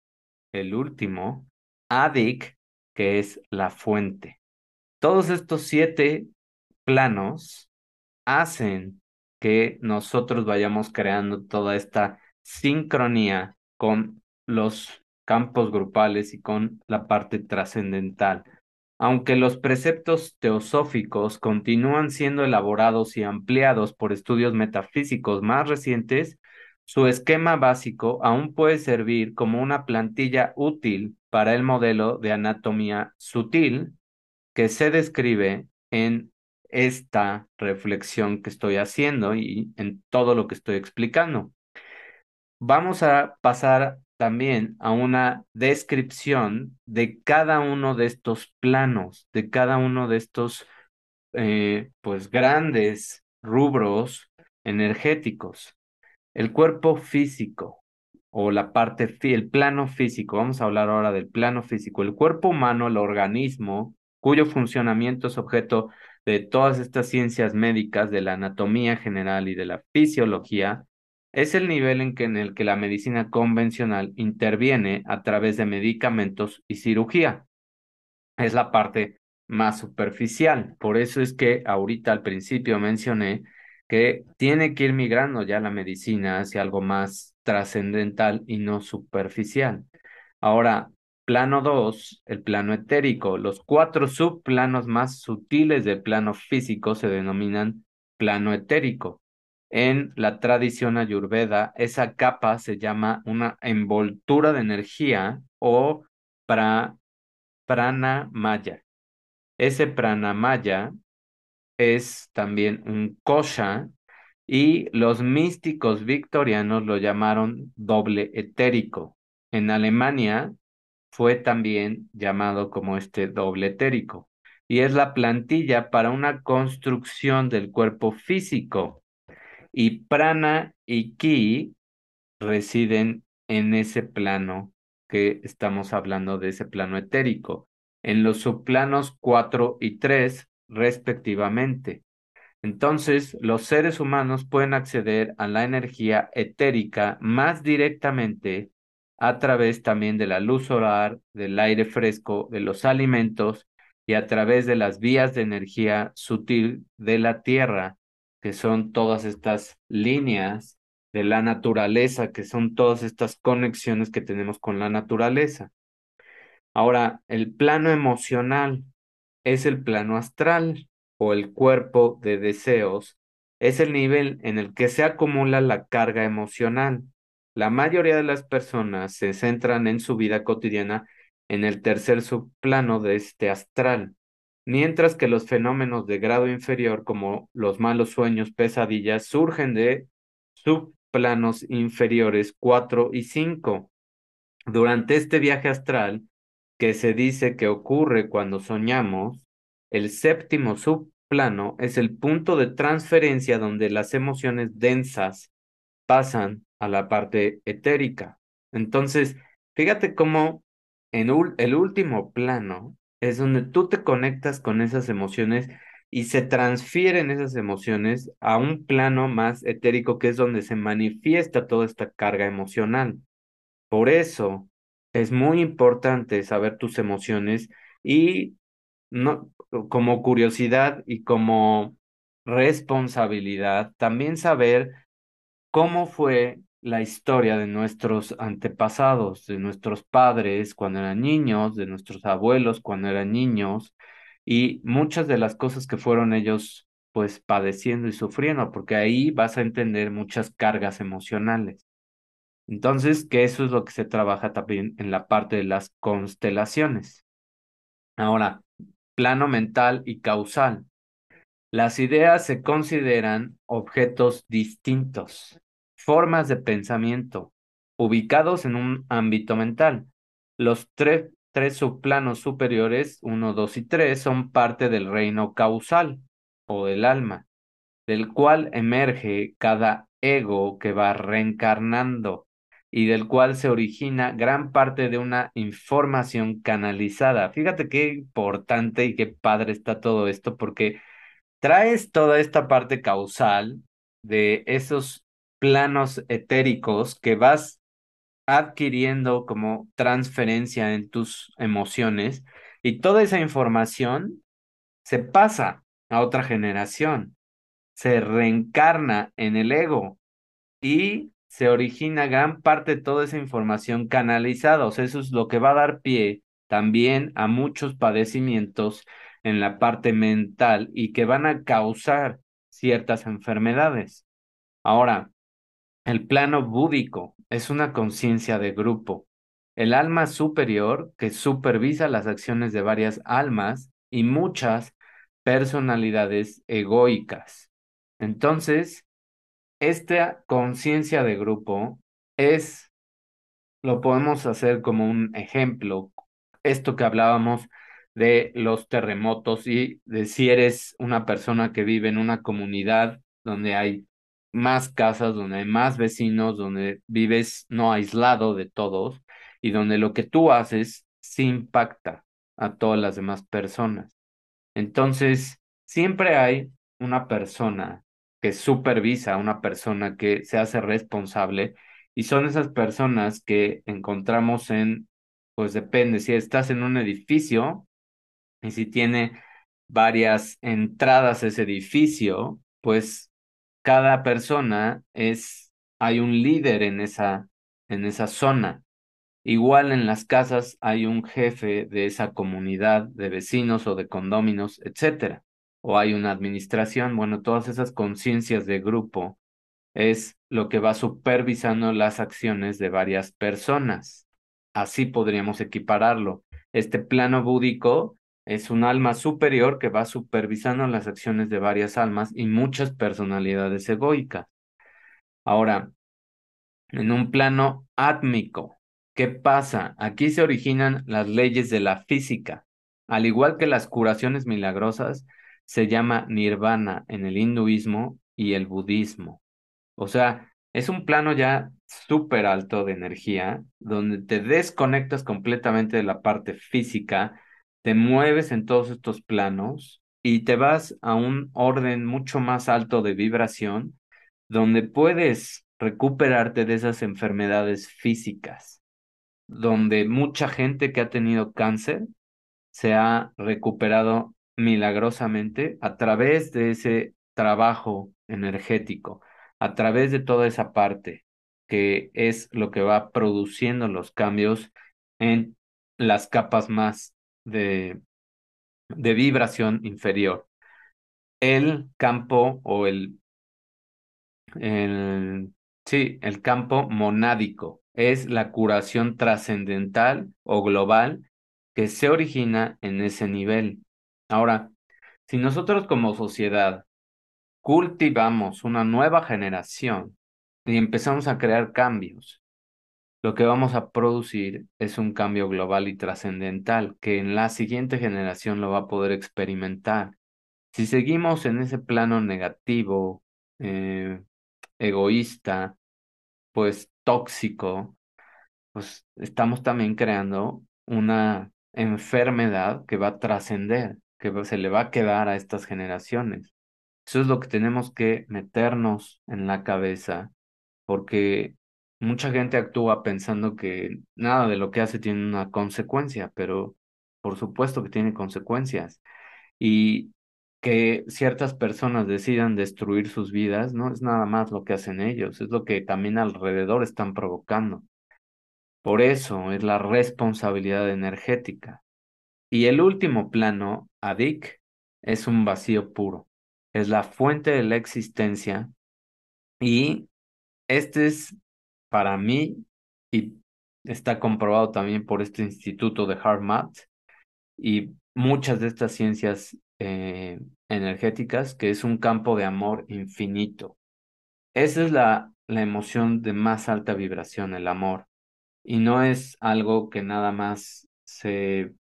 el último, adik, que es la fuente. Todos estos siete planos hacen que nosotros vayamos creando toda esta sincronía con los campos grupales y con la parte trascendental. Aunque los preceptos teosóficos continúan siendo elaborados y ampliados por estudios metafísicos más recientes, su esquema básico aún puede servir como una plantilla útil para el modelo de anatomía sutil que se describe en esta reflexión que estoy haciendo y en todo lo que estoy explicando. Vamos a pasar también a una descripción de cada uno de estos planos, de cada uno de estos, eh, pues, grandes rubros energéticos. El cuerpo físico o la parte, el plano físico, vamos a hablar ahora del plano físico. El cuerpo humano, el organismo, cuyo funcionamiento es objeto de todas estas ciencias médicas, de la anatomía general y de la fisiología, es el nivel en, que, en el que la medicina convencional interviene a través de medicamentos y cirugía. Es la parte más superficial. Por eso es que ahorita al principio mencioné que tiene que ir migrando ya la medicina hacia algo más trascendental y no superficial. Ahora, plano 2, el plano etérico. Los cuatro subplanos más sutiles del plano físico se denominan plano etérico. En la tradición ayurveda, esa capa se llama una envoltura de energía o pra, pranamaya. Ese pranamaya es también un kosha y los místicos victorianos lo llamaron doble etérico. En Alemania fue también llamado como este doble etérico y es la plantilla para una construcción del cuerpo físico. Y prana y ki residen en ese plano que estamos hablando de ese plano etérico, en los subplanos 4 y 3 respectivamente. Entonces, los seres humanos pueden acceder a la energía etérica más directamente a través también de la luz solar, del aire fresco, de los alimentos y a través de las vías de energía sutil de la Tierra, que son todas estas líneas de la naturaleza, que son todas estas conexiones que tenemos con la naturaleza. Ahora, el plano emocional es el plano astral o el cuerpo de deseos es el nivel en el que se acumula la carga emocional. La mayoría de las personas se centran en su vida cotidiana en el tercer subplano de este astral, mientras que los fenómenos de grado inferior como los malos sueños, pesadillas, surgen de subplanos inferiores 4 y 5. Durante este viaje astral, que se dice que ocurre cuando soñamos, el séptimo subplano es el punto de transferencia donde las emociones densas pasan a la parte etérica. Entonces, fíjate cómo en el último plano es donde tú te conectas con esas emociones y se transfieren esas emociones a un plano más etérico que es donde se manifiesta toda esta carga emocional. Por eso es muy importante saber tus emociones y no, como curiosidad y como responsabilidad, también saber cómo fue la historia de nuestros antepasados, de nuestros padres cuando eran niños, de nuestros abuelos cuando eran niños, y muchas de las cosas que fueron ellos pues padeciendo y sufriendo, porque ahí vas a entender muchas cargas emocionales. Entonces, que eso es lo que se trabaja también en la parte de las constelaciones. Ahora, plano mental y causal. Las ideas se consideran objetos distintos, formas de pensamiento, ubicados en un ámbito mental. Los tres, tres subplanos superiores, 1, 2 y 3, son parte del reino causal o del alma, del cual emerge cada ego que va reencarnando y del cual se origina gran parte de una información canalizada. Fíjate qué importante y qué padre está todo esto, porque traes toda esta parte causal de esos planos etéricos que vas adquiriendo como transferencia en tus emociones y toda esa información se pasa a otra generación, se reencarna en el ego y se origina gran parte de toda esa información canalizada. O sea, eso es lo que va a dar pie también a muchos padecimientos en la parte mental y que van a causar ciertas enfermedades. Ahora, el plano búdico es una conciencia de grupo. El alma superior que supervisa las acciones de varias almas y muchas personalidades egoicas. Entonces, esta conciencia de grupo es, lo podemos hacer como un ejemplo, esto que hablábamos de los terremotos y de si eres una persona que vive en una comunidad donde hay más casas, donde hay más vecinos, donde vives no aislado de todos y donde lo que tú haces sí impacta a todas las demás personas. Entonces, siempre hay una persona que supervisa a una persona que se hace responsable y son esas personas que encontramos en, pues depende, si estás en un edificio y si tiene varias entradas ese edificio, pues cada persona es, hay un líder en esa, en esa zona. Igual en las casas hay un jefe de esa comunidad de vecinos o de condóminos, etcétera o hay una administración, bueno, todas esas conciencias de grupo es lo que va supervisando las acciones de varias personas. Así podríamos equipararlo. Este plano búdico es un alma superior que va supervisando las acciones de varias almas y muchas personalidades egoicas. Ahora, en un plano átmico, ¿qué pasa? Aquí se originan las leyes de la física. Al igual que las curaciones milagrosas, se llama nirvana en el hinduismo y el budismo. O sea, es un plano ya súper alto de energía, donde te desconectas completamente de la parte física, te mueves en todos estos planos y te vas a un orden mucho más alto de vibración, donde puedes recuperarte de esas enfermedades físicas, donde mucha gente que ha tenido cáncer se ha recuperado milagrosamente a través de ese trabajo energético, a través de toda esa parte que es lo que va produciendo los cambios en las capas más de, de vibración inferior. El campo o el, el, sí, el campo monádico es la curación trascendental o global que se origina en ese nivel. Ahora, si nosotros como sociedad cultivamos una nueva generación y empezamos a crear cambios, lo que vamos a producir es un cambio global y trascendental que en la siguiente generación lo va a poder experimentar. Si seguimos en ese plano negativo, eh, egoísta, pues tóxico, pues estamos también creando una enfermedad que va a trascender, que se le va a quedar a estas generaciones. Eso es lo que tenemos que meternos en la cabeza, porque mucha gente actúa pensando que nada de lo que hace tiene una consecuencia, pero por supuesto que tiene consecuencias. Y que ciertas personas decidan destruir sus vidas no es nada más lo que hacen ellos, es lo que también alrededor están provocando. Por eso es la responsabilidad energética. Y el último plano, Adik, es un vacío puro. Es la fuente de la existencia. Y este es para mí, y está comprobado también por este instituto de HeartMath y muchas de estas ciencias eh, energéticas, que es un campo de amor infinito. Esa es la, la emoción de más alta vibración, el amor y no es algo que nada más se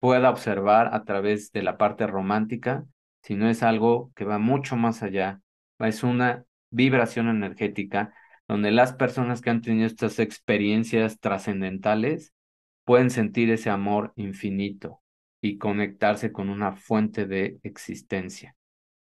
pueda observar a través de la parte romántica, sino es algo que va mucho más allá. Es una vibración energética donde las personas que han tenido estas experiencias trascendentales pueden sentir ese amor infinito y conectarse con una fuente de existencia.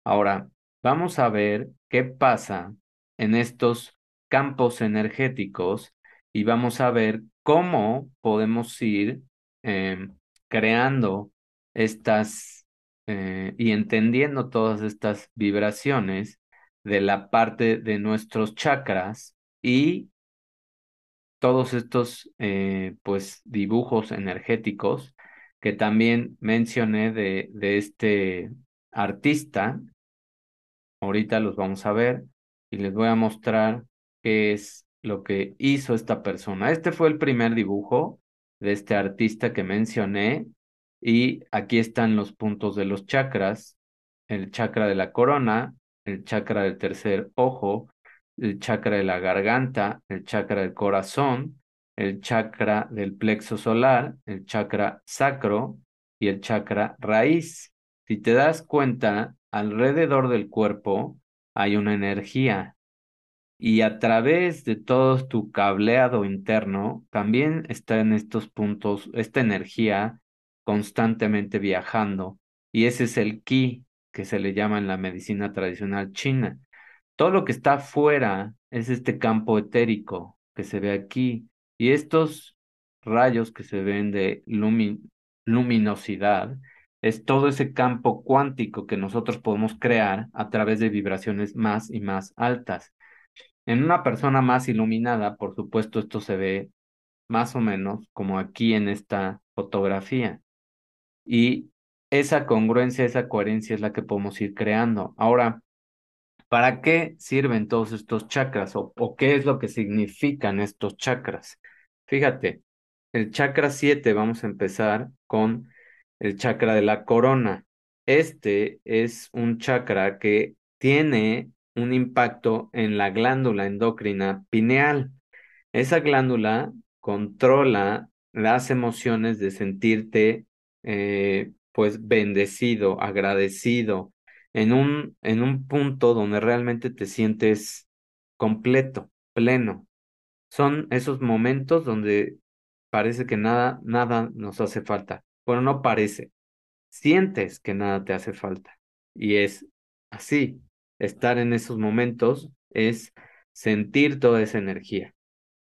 Ahora, vamos a ver qué pasa en estos campos energéticos y vamos a ver cómo podemos ir em, creando estas eh, y entendiendo todas estas vibraciones de la parte de nuestros chakras y todos estos eh, pues dibujos energéticos que también mencioné de, de este artista. Ahorita los vamos a ver y les voy a mostrar qué es lo que hizo esta persona. Este fue el primer dibujo de este artista que mencioné y aquí están los puntos de los chakras, el chakra de la corona, el chakra del tercer ojo, el chakra de la garganta, el chakra del corazón, el chakra del plexo solar, el chakra sacro y el chakra raíz. Si te das cuenta, alrededor del cuerpo hay una energía y a través de todo tu cableado interno también está en estos puntos esta energía constantemente viajando y ese es el ki que se le llama en la medicina tradicional china. Todo lo que está afuera es este campo etérico que se ve aquí y estos rayos que se ven de luminosidad es todo ese campo cuántico que nosotros podemos crear a través de vibraciones más y más altas. En una persona más iluminada, por supuesto, esto se ve más o menos como aquí en esta fotografía. Y esa congruencia, esa coherencia es la que podemos ir creando. Ahora, ¿Para qué sirven todos estos chakras o, qué es lo que significan estos chakras? Fíjate, el chakra 7, vamos a empezar con el chakra de la corona. Este es un chakra que tiene un impacto en la glándula endocrina pineal. Esa glándula controla las emociones de sentirte eh, pues bendecido, agradecido, en un, en un punto donde realmente te sientes completo, pleno. Son esos momentos donde parece que nada, nada nos hace falta. Bueno, no parece. Sientes que nada te hace falta. Y es así. Estar en esos momentos es sentir toda esa energía.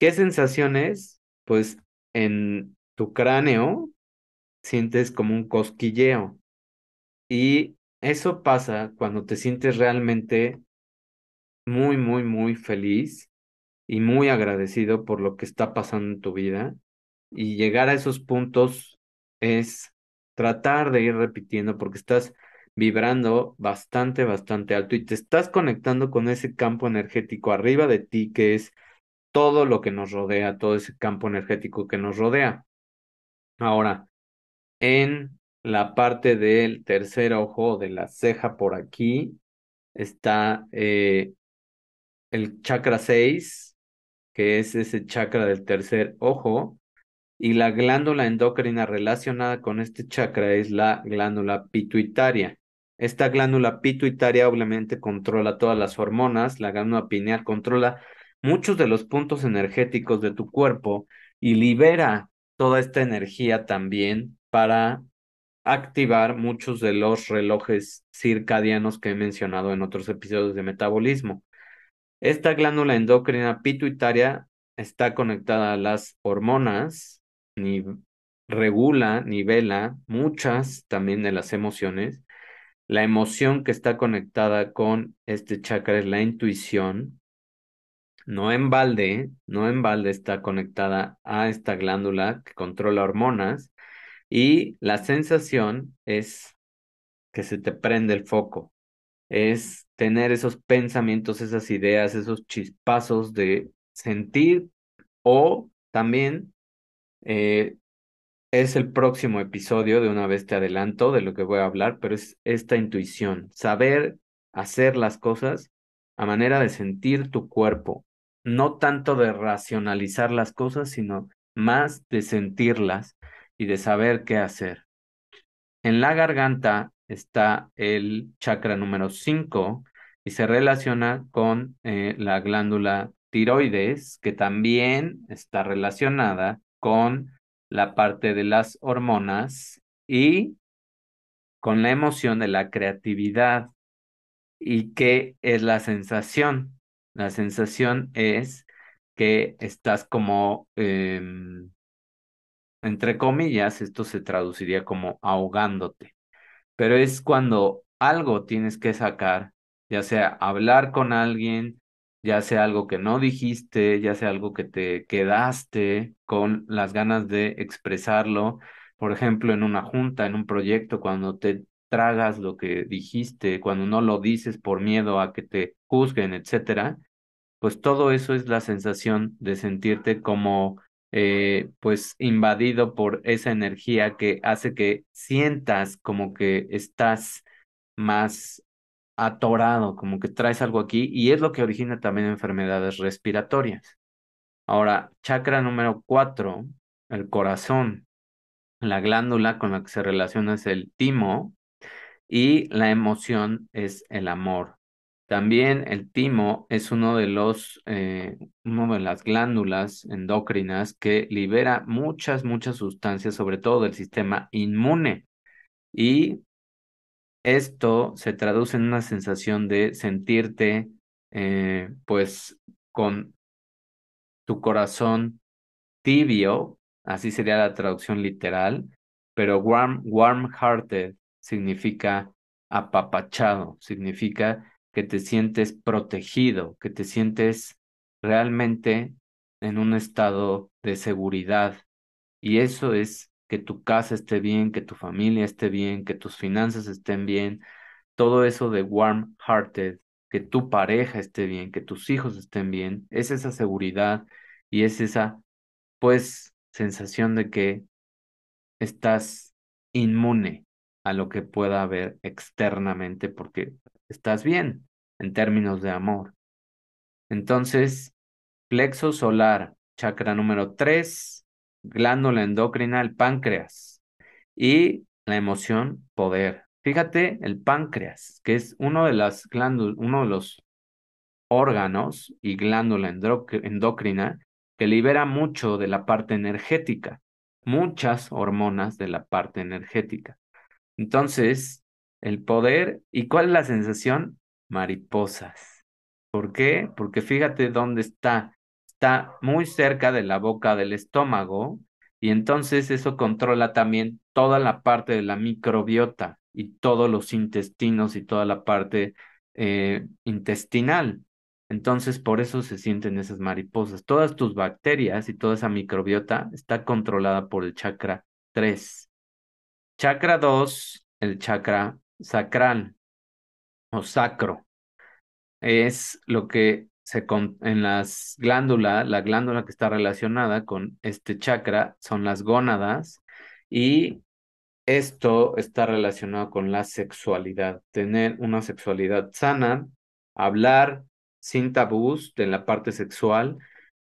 ¿Qué sensaciones? Pues en tu cráneo sientes como un cosquilleo. Y eso pasa cuando te sientes realmente muy, muy, muy feliz y muy agradecido por lo que está pasando en tu vida. Y llegar a esos puntos es tratar de ir repitiendo porque estás vibrando bastante, bastante alto y te estás conectando con ese campo energético arriba de ti que es todo lo que nos rodea, todo ese campo energético que nos rodea. Ahora, en la parte del tercer ojo, de la ceja por aquí, está eh, el chakra 6, que es ese chakra del tercer ojo, y la glándula endocrina relacionada con este chakra es la glándula pituitaria. Esta glándula pituitaria obviamente controla todas las hormonas, la glándula pineal controla muchos de los puntos energéticos de tu cuerpo y libera toda esta energía también para activar muchos de los relojes circadianos que he mencionado en otros episodios de metabolismo. Esta glándula endocrina pituitaria está conectada a las hormonas, regula, nivela muchas también de las emociones. La emoción que está conectada con este chakra es la intuición. No en balde, no en balde está conectada a esta glándula que controla hormonas y la sensación es que se te prende el foco, es tener esos pensamientos, esas ideas, esos chispazos de sentir o también eh, es el próximo episodio, de una vez te adelanto de lo que voy a hablar, pero es esta intuición, saber hacer las cosas a manera de sentir tu cuerpo, no tanto de racionalizar las cosas, sino más de sentirlas y de saber qué hacer. En la garganta está el chakra número 5 y se relaciona con eh, la glándula tiroides, que también está relacionada con la parte de las hormonas y con la emoción de la creatividad. ¿Y qué es la sensación? La sensación es que estás como em, entre comillas, esto se traduciría como ahogándote, pero es cuando algo tienes que sacar, ya sea hablar con alguien, ya sea algo que no dijiste, ya sea algo que te quedaste con las ganas de expresarlo, por ejemplo, en una junta, en un proyecto, cuando te tragas lo que dijiste, cuando no lo dices por miedo a que te juzguen, etcétera, pues todo eso es la sensación de sentirte como eh, pues invadido por esa energía que hace que sientas como que estás más atorado, como que traes algo aquí y es lo que origina también enfermedades respiratorias. Ahora, chakra número cuatro, el corazón. La glándula con la que se relaciona es el timo y la emoción es el amor. También el timo es uno de los, eh, de las glándulas endocrinas que libera muchas, muchas sustancias, sobre todo del sistema inmune. Y esto se traduce en una sensación de sentirte, eh, pues, con tu corazón tibio, así sería la traducción literal, pero warm, warm-hearted significa apapachado, significa que te sientes protegido, que te sientes realmente en un estado de seguridad. Y eso es que tu casa esté bien, que tu familia esté bien, que tus finanzas estén bien. Todo eso de warm-hearted que tu pareja esté bien, que tus hijos estén bien, es esa seguridad y es esa, pues, sensación de que estás inmune a lo que pueda haber externamente porque estás bien en términos de amor. Entonces, plexo solar, chakra número 3, glándula endocrina, el páncreas y la emoción, poder. Fíjate, el páncreas, que es uno de uno de los órganos y glándula endocrina que libera mucho de la parte energética, muchas hormonas de la parte energética. Entonces, el poder, ¿y cuál es la sensación? Mariposas. ¿Por qué? Porque fíjate dónde está. Está muy cerca de la boca del estómago y entonces eso controla también toda la parte de la microbiota y todos los intestinos y toda la parte eh, intestinal. Entonces, por eso se sienten esas mariposas. Todas tus bacterias y toda esa microbiota está controlada por el chakra 3. Chakra 2, el chakra sacral o sacro. Es lo que se en las glándulas, la glándula que está relacionada con este chakra son las gónadas y esto está relacionado con la sexualidad, tener una sexualidad sana, hablar sin tabús de la parte sexual,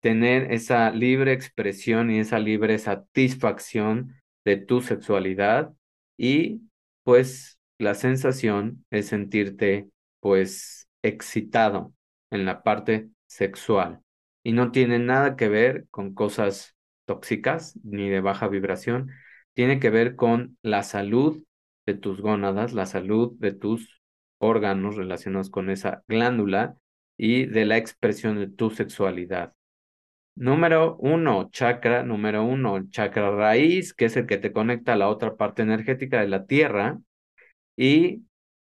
tener esa libre expresión y esa libre satisfacción de tu sexualidad y pues la sensación es sentirte pues excitado en la parte sexual y no tiene nada que ver con cosas tóxicas ni de baja vibración, tiene que ver con la salud de tus gónadas, la salud de tus órganos relacionados con esa glándula y de la expresión de tu sexualidad. Número uno, chakra número uno, chakra raíz, que es el que te conecta a la otra parte energética de la tierra, y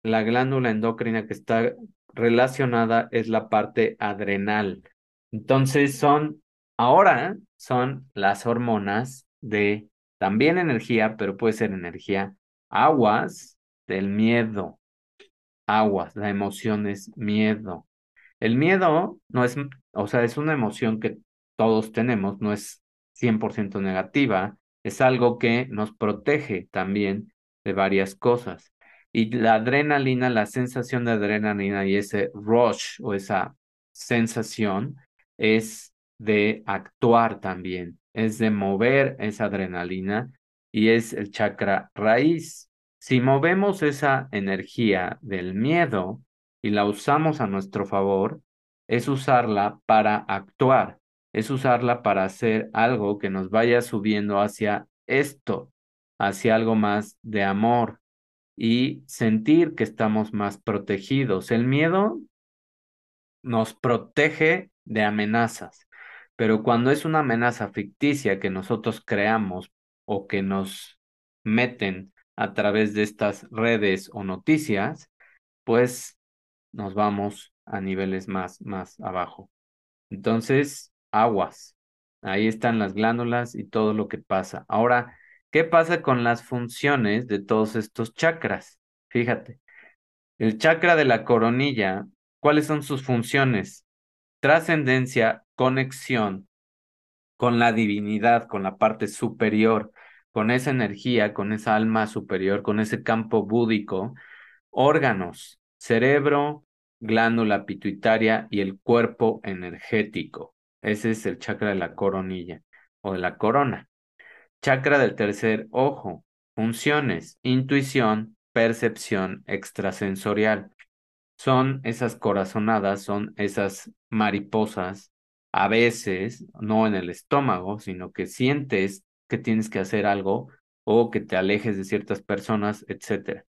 la glándula endocrina que está relacionada es la parte adrenal. Entonces son, ahora son las hormonas de también energía, pero puede ser energía, aguas del miedo, aguas, la emoción es miedo. El miedo no es, o sea, es una emoción que todos tenemos, no es 100% negativa, es algo que nos protege también de varias cosas. Y la adrenalina, la sensación de adrenalina y ese rush o esa sensación es de actuar también es de mover esa adrenalina y es el chakra raíz. Si movemos esa energía del miedo y la usamos a nuestro favor, es usarla para actuar, es usarla para hacer algo que nos vaya subiendo hacia esto, hacia algo más de amor y sentir que estamos más protegidos. El miedo nos protege de amenazas. Pero cuando es una amenaza ficticia que nosotros creamos o que nos meten a través de estas redes o noticias, pues nos vamos a niveles más, más abajo. Entonces, aguas. Ahí están las glándulas y todo lo que pasa. Ahora, ¿qué pasa con las funciones de todos estos chakras? Fíjate, el chakra de la coronilla, ¿cuáles son sus funciones? Trascendencia, conexión con la divinidad, con la parte superior, con esa energía, con esa alma superior, con ese campo búdico, órganos, cerebro, glándula pituitaria y el cuerpo energético. Ese es el chakra de la coronilla o de la corona. Chakra del tercer ojo. Funciones, intuición, percepción extrasensorial. Son esas corazonadas, son esas mariposas, a veces, no en el estómago, sino que sientes que tienes que hacer algo o que te alejes de ciertas personas, etc.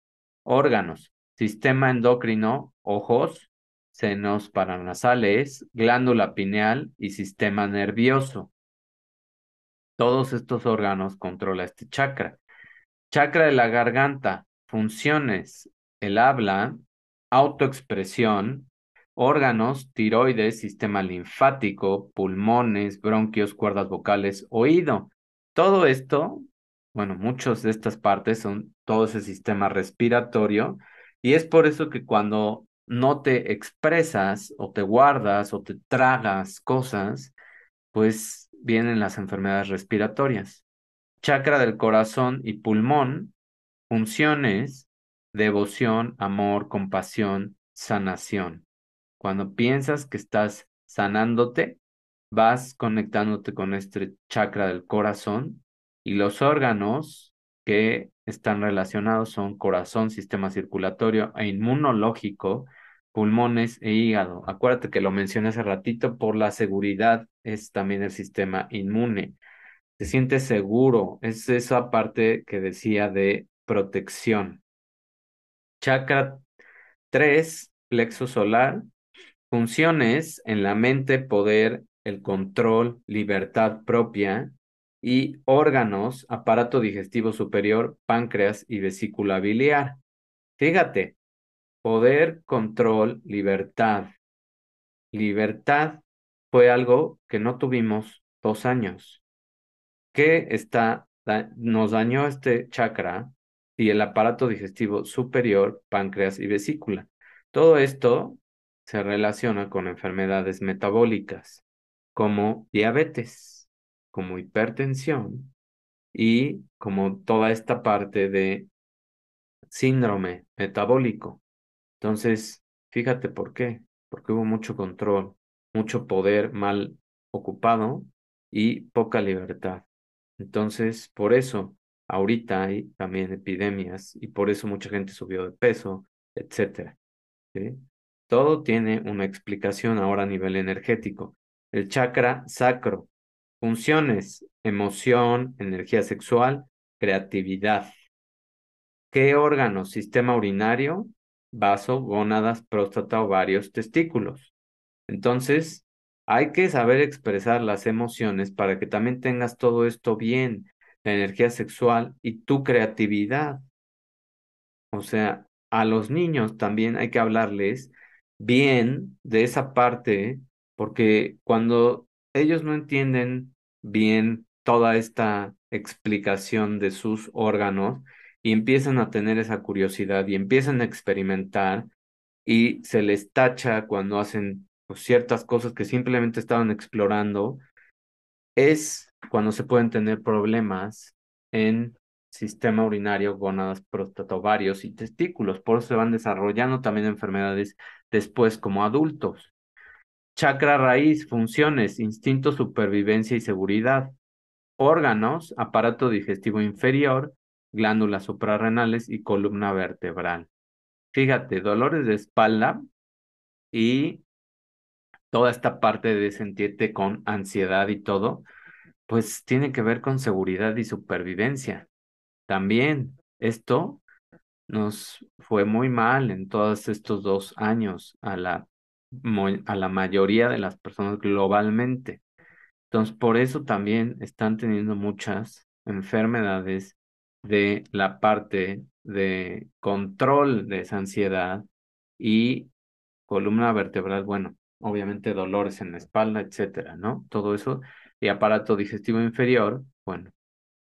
Órganos, sistema endocrino, ojos, senos paranasales, glándula pineal y sistema nervioso. Todos estos órganos controla este chakra. Chakra de la garganta, funciones, el habla, autoexpresión, órganos, tiroides, sistema linfático, pulmones, bronquios, cuerdas vocales, oído. Todo esto, bueno, muchas de estas partes son todo ese sistema respiratorio y es por eso que cuando no te expresas o te guardas o te tragas cosas, pues vienen las enfermedades respiratorias. Chakra del corazón y pulmón, funciones, devoción, amor, compasión, sanación. Cuando piensas que estás sanándote, vas conectándote con este chakra del corazón y los órganos que están relacionados son corazón, sistema circulatorio e inmunológico, pulmones e hígado. Acuérdate que lo mencioné hace ratito, por la seguridad es también el sistema inmune. Te sientes seguro, es esa parte que decía de protección. Chakra 3, plexo solar, funciones en la mente, poder, el control, libertad propia y órganos, aparato digestivo superior, páncreas y vesícula biliar. Fíjate, poder, control, libertad. Libertad fue algo que no tuvimos dos años. ¿Qué está, nos dañó este chakra y el aparato digestivo superior, páncreas y vesícula? Todo esto se relaciona con enfermedades metabólicas como diabetes, como hipertensión y como toda esta parte de síndrome metabólico. Entonces, fíjate por qué, porque hubo mucho control, mucho poder mal ocupado y poca libertad. Entonces, por eso ahorita hay también epidemias y por eso mucha gente subió de peso, etcétera. Todo tiene una explicación ahora a nivel energético el chakra sacro. Funciones, emoción, energía sexual, creatividad. ¿Qué órganos? Sistema urinario, vaso, gónadas, próstata, ovarios, testículos. Entonces, hay que saber expresar las emociones para que también tengas todo esto bien, la energía sexual y tu creatividad. O sea, a los niños también hay que hablarles bien de esa parte porque cuando ellos no entienden bien toda esta explicación de sus órganos y empiezan a tener esa curiosidad y empiezan a experimentar y se les tacha cuando hacen pues, ciertas cosas que simplemente estaban explorando, es cuando se pueden tener problemas en sistema urinario, gónadas, próstata, ovarios y testículos. Por eso se van desarrollando también enfermedades después como adultos. Chakra raíz, funciones, instinto, supervivencia y seguridad. Órganos, aparato digestivo inferior, glándulas suprarrenales y columna vertebral. Fíjate, dolores de espalda y toda esta parte de sentirte con ansiedad y todo, pues tiene que ver con seguridad y supervivencia. También esto nos fue muy mal en todos estos dos años a la a la mayoría de las personas globalmente. Entonces, por eso también están teniendo muchas enfermedades de la parte de control de esa ansiedad y columna vertebral, bueno, obviamente dolores en la espalda, etcétera, ¿no? Todo eso y aparato digestivo inferior, bueno,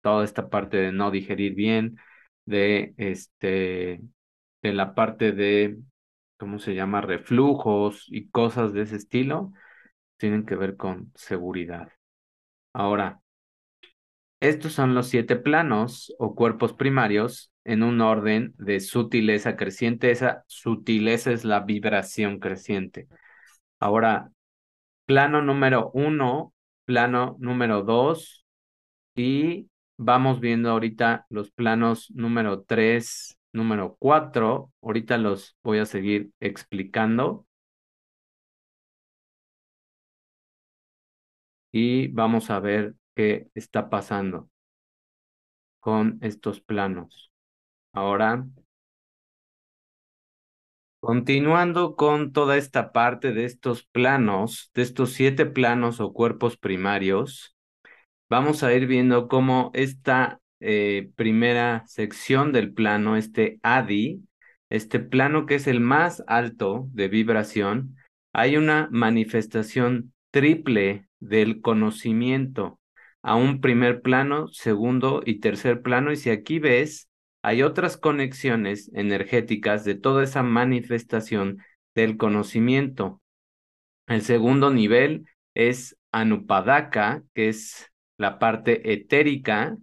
toda esta parte de no digerir bien, de este de la parte de ¿cómo se llama? Reflujos y cosas de ese estilo, tienen que ver con seguridad. Ahora, estos son los siete planos o cuerpos primarios en un orden de sutileza creciente. Esa sutileza es la vibración creciente. Ahora, plano número uno, plano número dos y vamos viendo ahorita los planos número tres, número cuatro. Ahorita los voy a seguir explicando. Y vamos a ver qué está pasando con estos planos. Ahora, continuando con toda esta parte de estos planos, de estos siete planos o cuerpos primarios, vamos a ir viendo cómo esta eh, primera sección del plano, este ADI, este plano que es el más alto de vibración, hay una manifestación triple del conocimiento a un primer plano, segundo y tercer plano. Y si aquí ves, hay otras conexiones energéticas de toda esa manifestación del conocimiento. El segundo nivel es Anupadaka, que es la parte etérica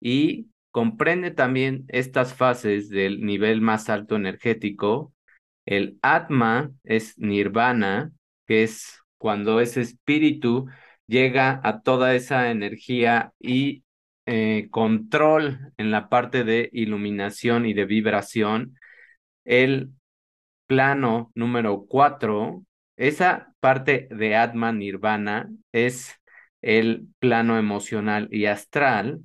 y comprende también estas fases del nivel más alto energético. El Atma es Nirvana, que es cuando ese espíritu llega a toda esa energía y eh, control en la parte de iluminación y de vibración. El plano número cuatro, esa parte de Atma Nirvana es el plano emocional y astral.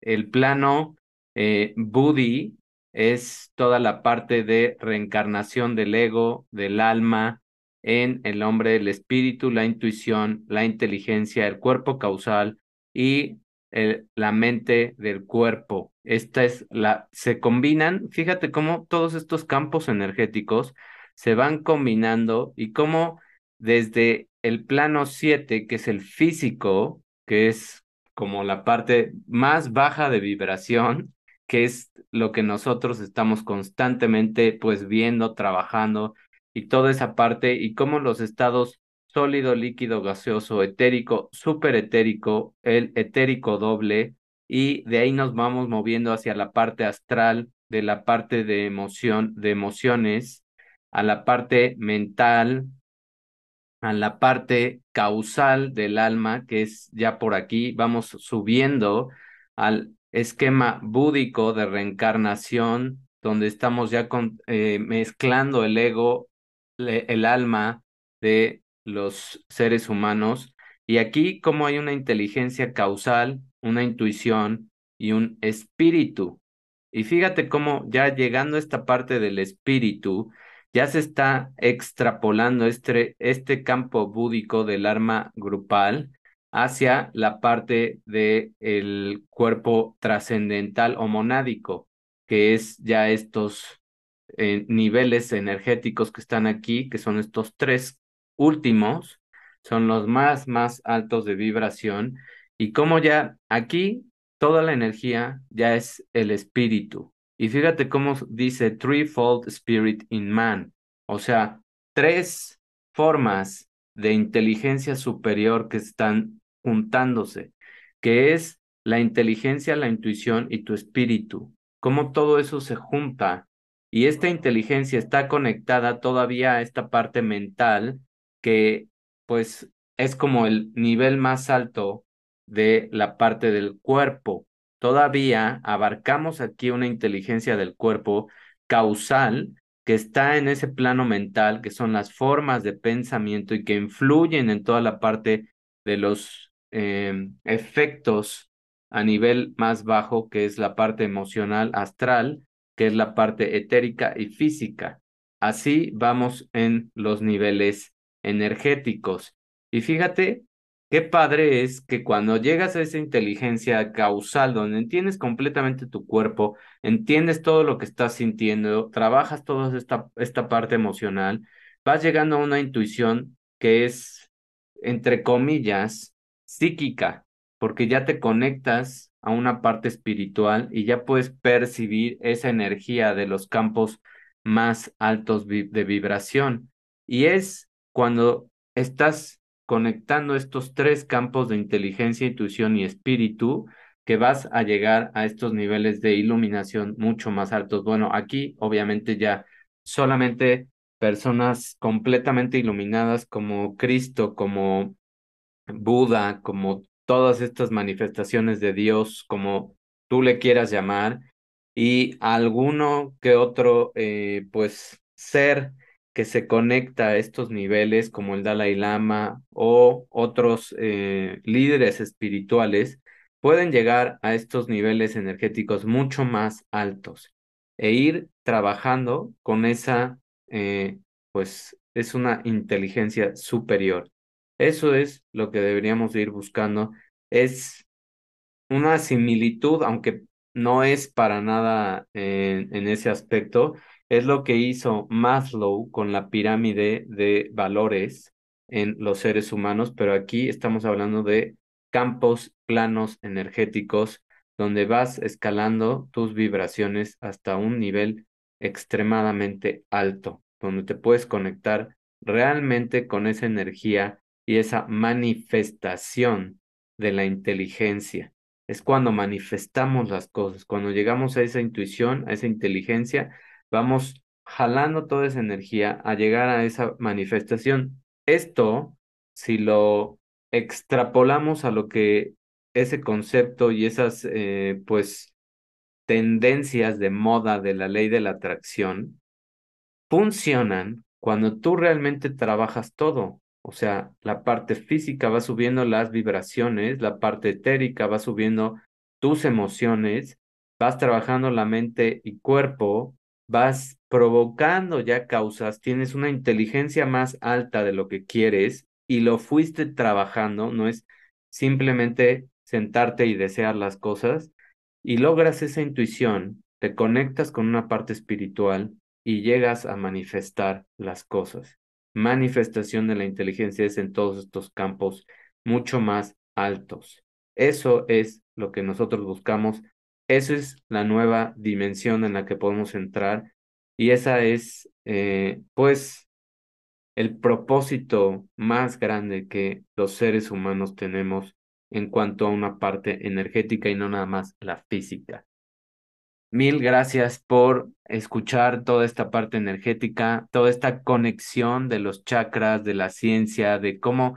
El plano eh, Buddhi es toda la parte de reencarnación del ego, del alma, en el hombre, el espíritu, la intuición, la inteligencia, el cuerpo causal y la mente del cuerpo. Esta es la, se combinan, fíjate cómo todos estos campos energéticos se van combinando y cómo desde el plano 7, que es el físico, que es como la parte más baja de vibración, que es lo que nosotros estamos constantemente pues viendo, trabajando y toda esa parte y cómo los estados sólido, líquido, gaseoso, etérico, etérico, el etérico doble, y de ahí nos vamos moviendo hacia la parte astral, de la parte de emoción, de emociones, a la parte mental, a la parte causal del alma, que es ya por aquí, vamos subiendo al esquema búdico de reencarnación, donde estamos ya eh, mezclando el ego, el alma de los seres humanos. Y aquí como hay una inteligencia causal, una intuición y un espíritu. Y fíjate cómo ya llegando a esta parte del espíritu, ya se está extrapolando este, este campo búdico del arma grupal hacia la parte del el cuerpo trascendental o monádico, que es ya estos eh, niveles energéticos que están aquí, que son estos tres últimos son los más, más altos de vibración y como ya aquí toda la energía ya es el espíritu. Y fíjate cómo dice threefold spirit in man, o sea, tres formas de inteligencia superior que están juntándose, que es la inteligencia, la intuición y tu espíritu. Cómo todo eso se junta y esta inteligencia está conectada todavía a esta parte mental que pues es como el nivel más alto de la parte del cuerpo. Todavía abarcamos aquí una inteligencia del cuerpo causal que está en ese plano mental, que son las formas de pensamiento y que influyen en toda la parte de los em, efectos a nivel más bajo, que es la parte emocional astral, que es la parte etérica y física. Así vamos en los niveles energéticos. Y fíjate qué padre es que cuando llegas a esa inteligencia causal, donde entiendes completamente tu cuerpo, entiendes todo lo que estás sintiendo, trabajas toda esta, esta parte emocional, vas llegando a una intuición que es, entre comillas, psíquica, porque ya te conectas a una parte espiritual y ya puedes percibir esa energía de los campos más altos de vibración. Y es cuando estás conectando estos tres campos de inteligencia, intuición y espíritu, que vas a llegar a estos niveles de iluminación mucho más altos. Bueno, aquí obviamente ya solamente personas completamente iluminadas como Cristo, como Buda, como todas estas manifestaciones de Dios, como tú le quieras llamar, y alguno que otro, eh, pues, ser que se conecta a estos niveles como el Dalai Lama o otros eh, líderes espirituales pueden llegar a estos niveles energéticos mucho más altos e ir trabajando con esa, eh, pues es una inteligencia superior. Eso es lo que deberíamos ir buscando. Es una similitud, aunque no es para nada en ese aspecto, es lo que hizo Maslow con la pirámide de valores en los seres humanos, pero aquí estamos hablando de campos planos energéticos donde vas escalando tus vibraciones hasta un nivel extremadamente alto, donde te puedes conectar realmente con esa energía y esa manifestación de la inteligencia. Es cuando manifestamos las cosas, cuando llegamos a esa intuición, a esa inteligencia, vamos jalando toda esa energía a llegar a esa manifestación. Esto, si lo extrapolamos a lo que ese concepto y esas, eh, pues, tendencias de moda de la ley de la atracción, funcionan cuando tú realmente trabajas todo. O sea, la parte física va subiendo las vibraciones, la parte etérica va subiendo tus emociones, vas trabajando la mente y cuerpo, vas provocando ya causas, tienes una inteligencia más alta de lo que quieres y lo fuiste trabajando, no es simplemente sentarte y desear las cosas y logras esa intuición, te conectas con una parte espiritual y llegas a manifestar las cosas. Manifestación de la inteligencia es en todos estos campos mucho más altos. Eso es lo que nosotros buscamos. Esa es la nueva dimensión en la que podemos entrar y esa es, eh, pues, el propósito más grande que los seres humanos tenemos en cuanto a una parte energética y no nada más la física. Mil gracias por escuchar toda esta parte energética, toda esta conexión de los chakras, de la ciencia, de cómo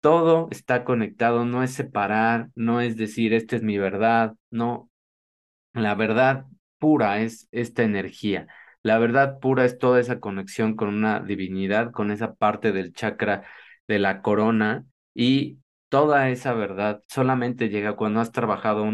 todo está conectado, no es separar, no es decir, esta es mi verdad, no, la verdad pura es esta energía. La verdad pura es toda esa conexión con una divinidad, con esa parte del chakra de la corona y toda esa verdad solamente llega cuando has trabajado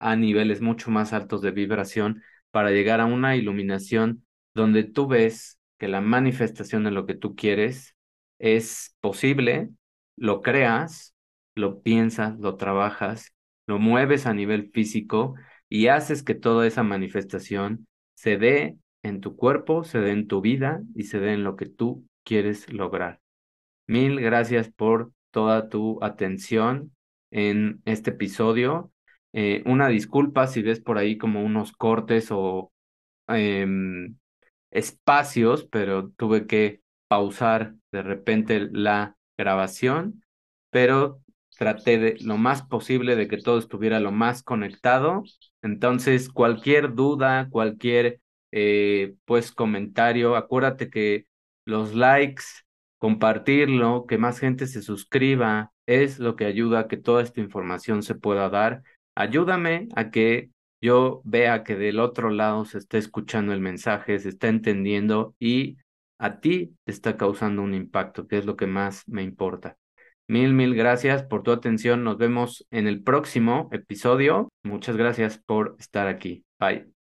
a niveles mucho más altos de vibración para llegar a una iluminación donde tú ves que la manifestación de lo que tú quieres es posible, lo creas, lo piensas, lo trabajas, lo mueves a nivel físico y haces que toda esa manifestación se dé en tu cuerpo, se dé en tu vida y se dé en lo que tú quieres lograr. Mil gracias por toda tu atención en este episodio. Eh, una disculpa si ves por ahí como unos cortes o em, espacios, pero tuve que pausar de repente la grabación, pero traté de lo más posible de que todo estuviera lo más conectado. Entonces, cualquier duda, cualquier eh, pues comentario, acuérdate que los likes compartirlo, que más gente se suscriba, es lo que ayuda a que toda esta información se pueda dar. Ayúdame a que yo vea que del otro lado se está escuchando el mensaje, se está entendiendo y a ti te está causando un impacto, que es lo que más me importa. Mil, mil gracias por tu atención. Nos vemos en el próximo episodio. Muchas gracias por estar aquí. Bye.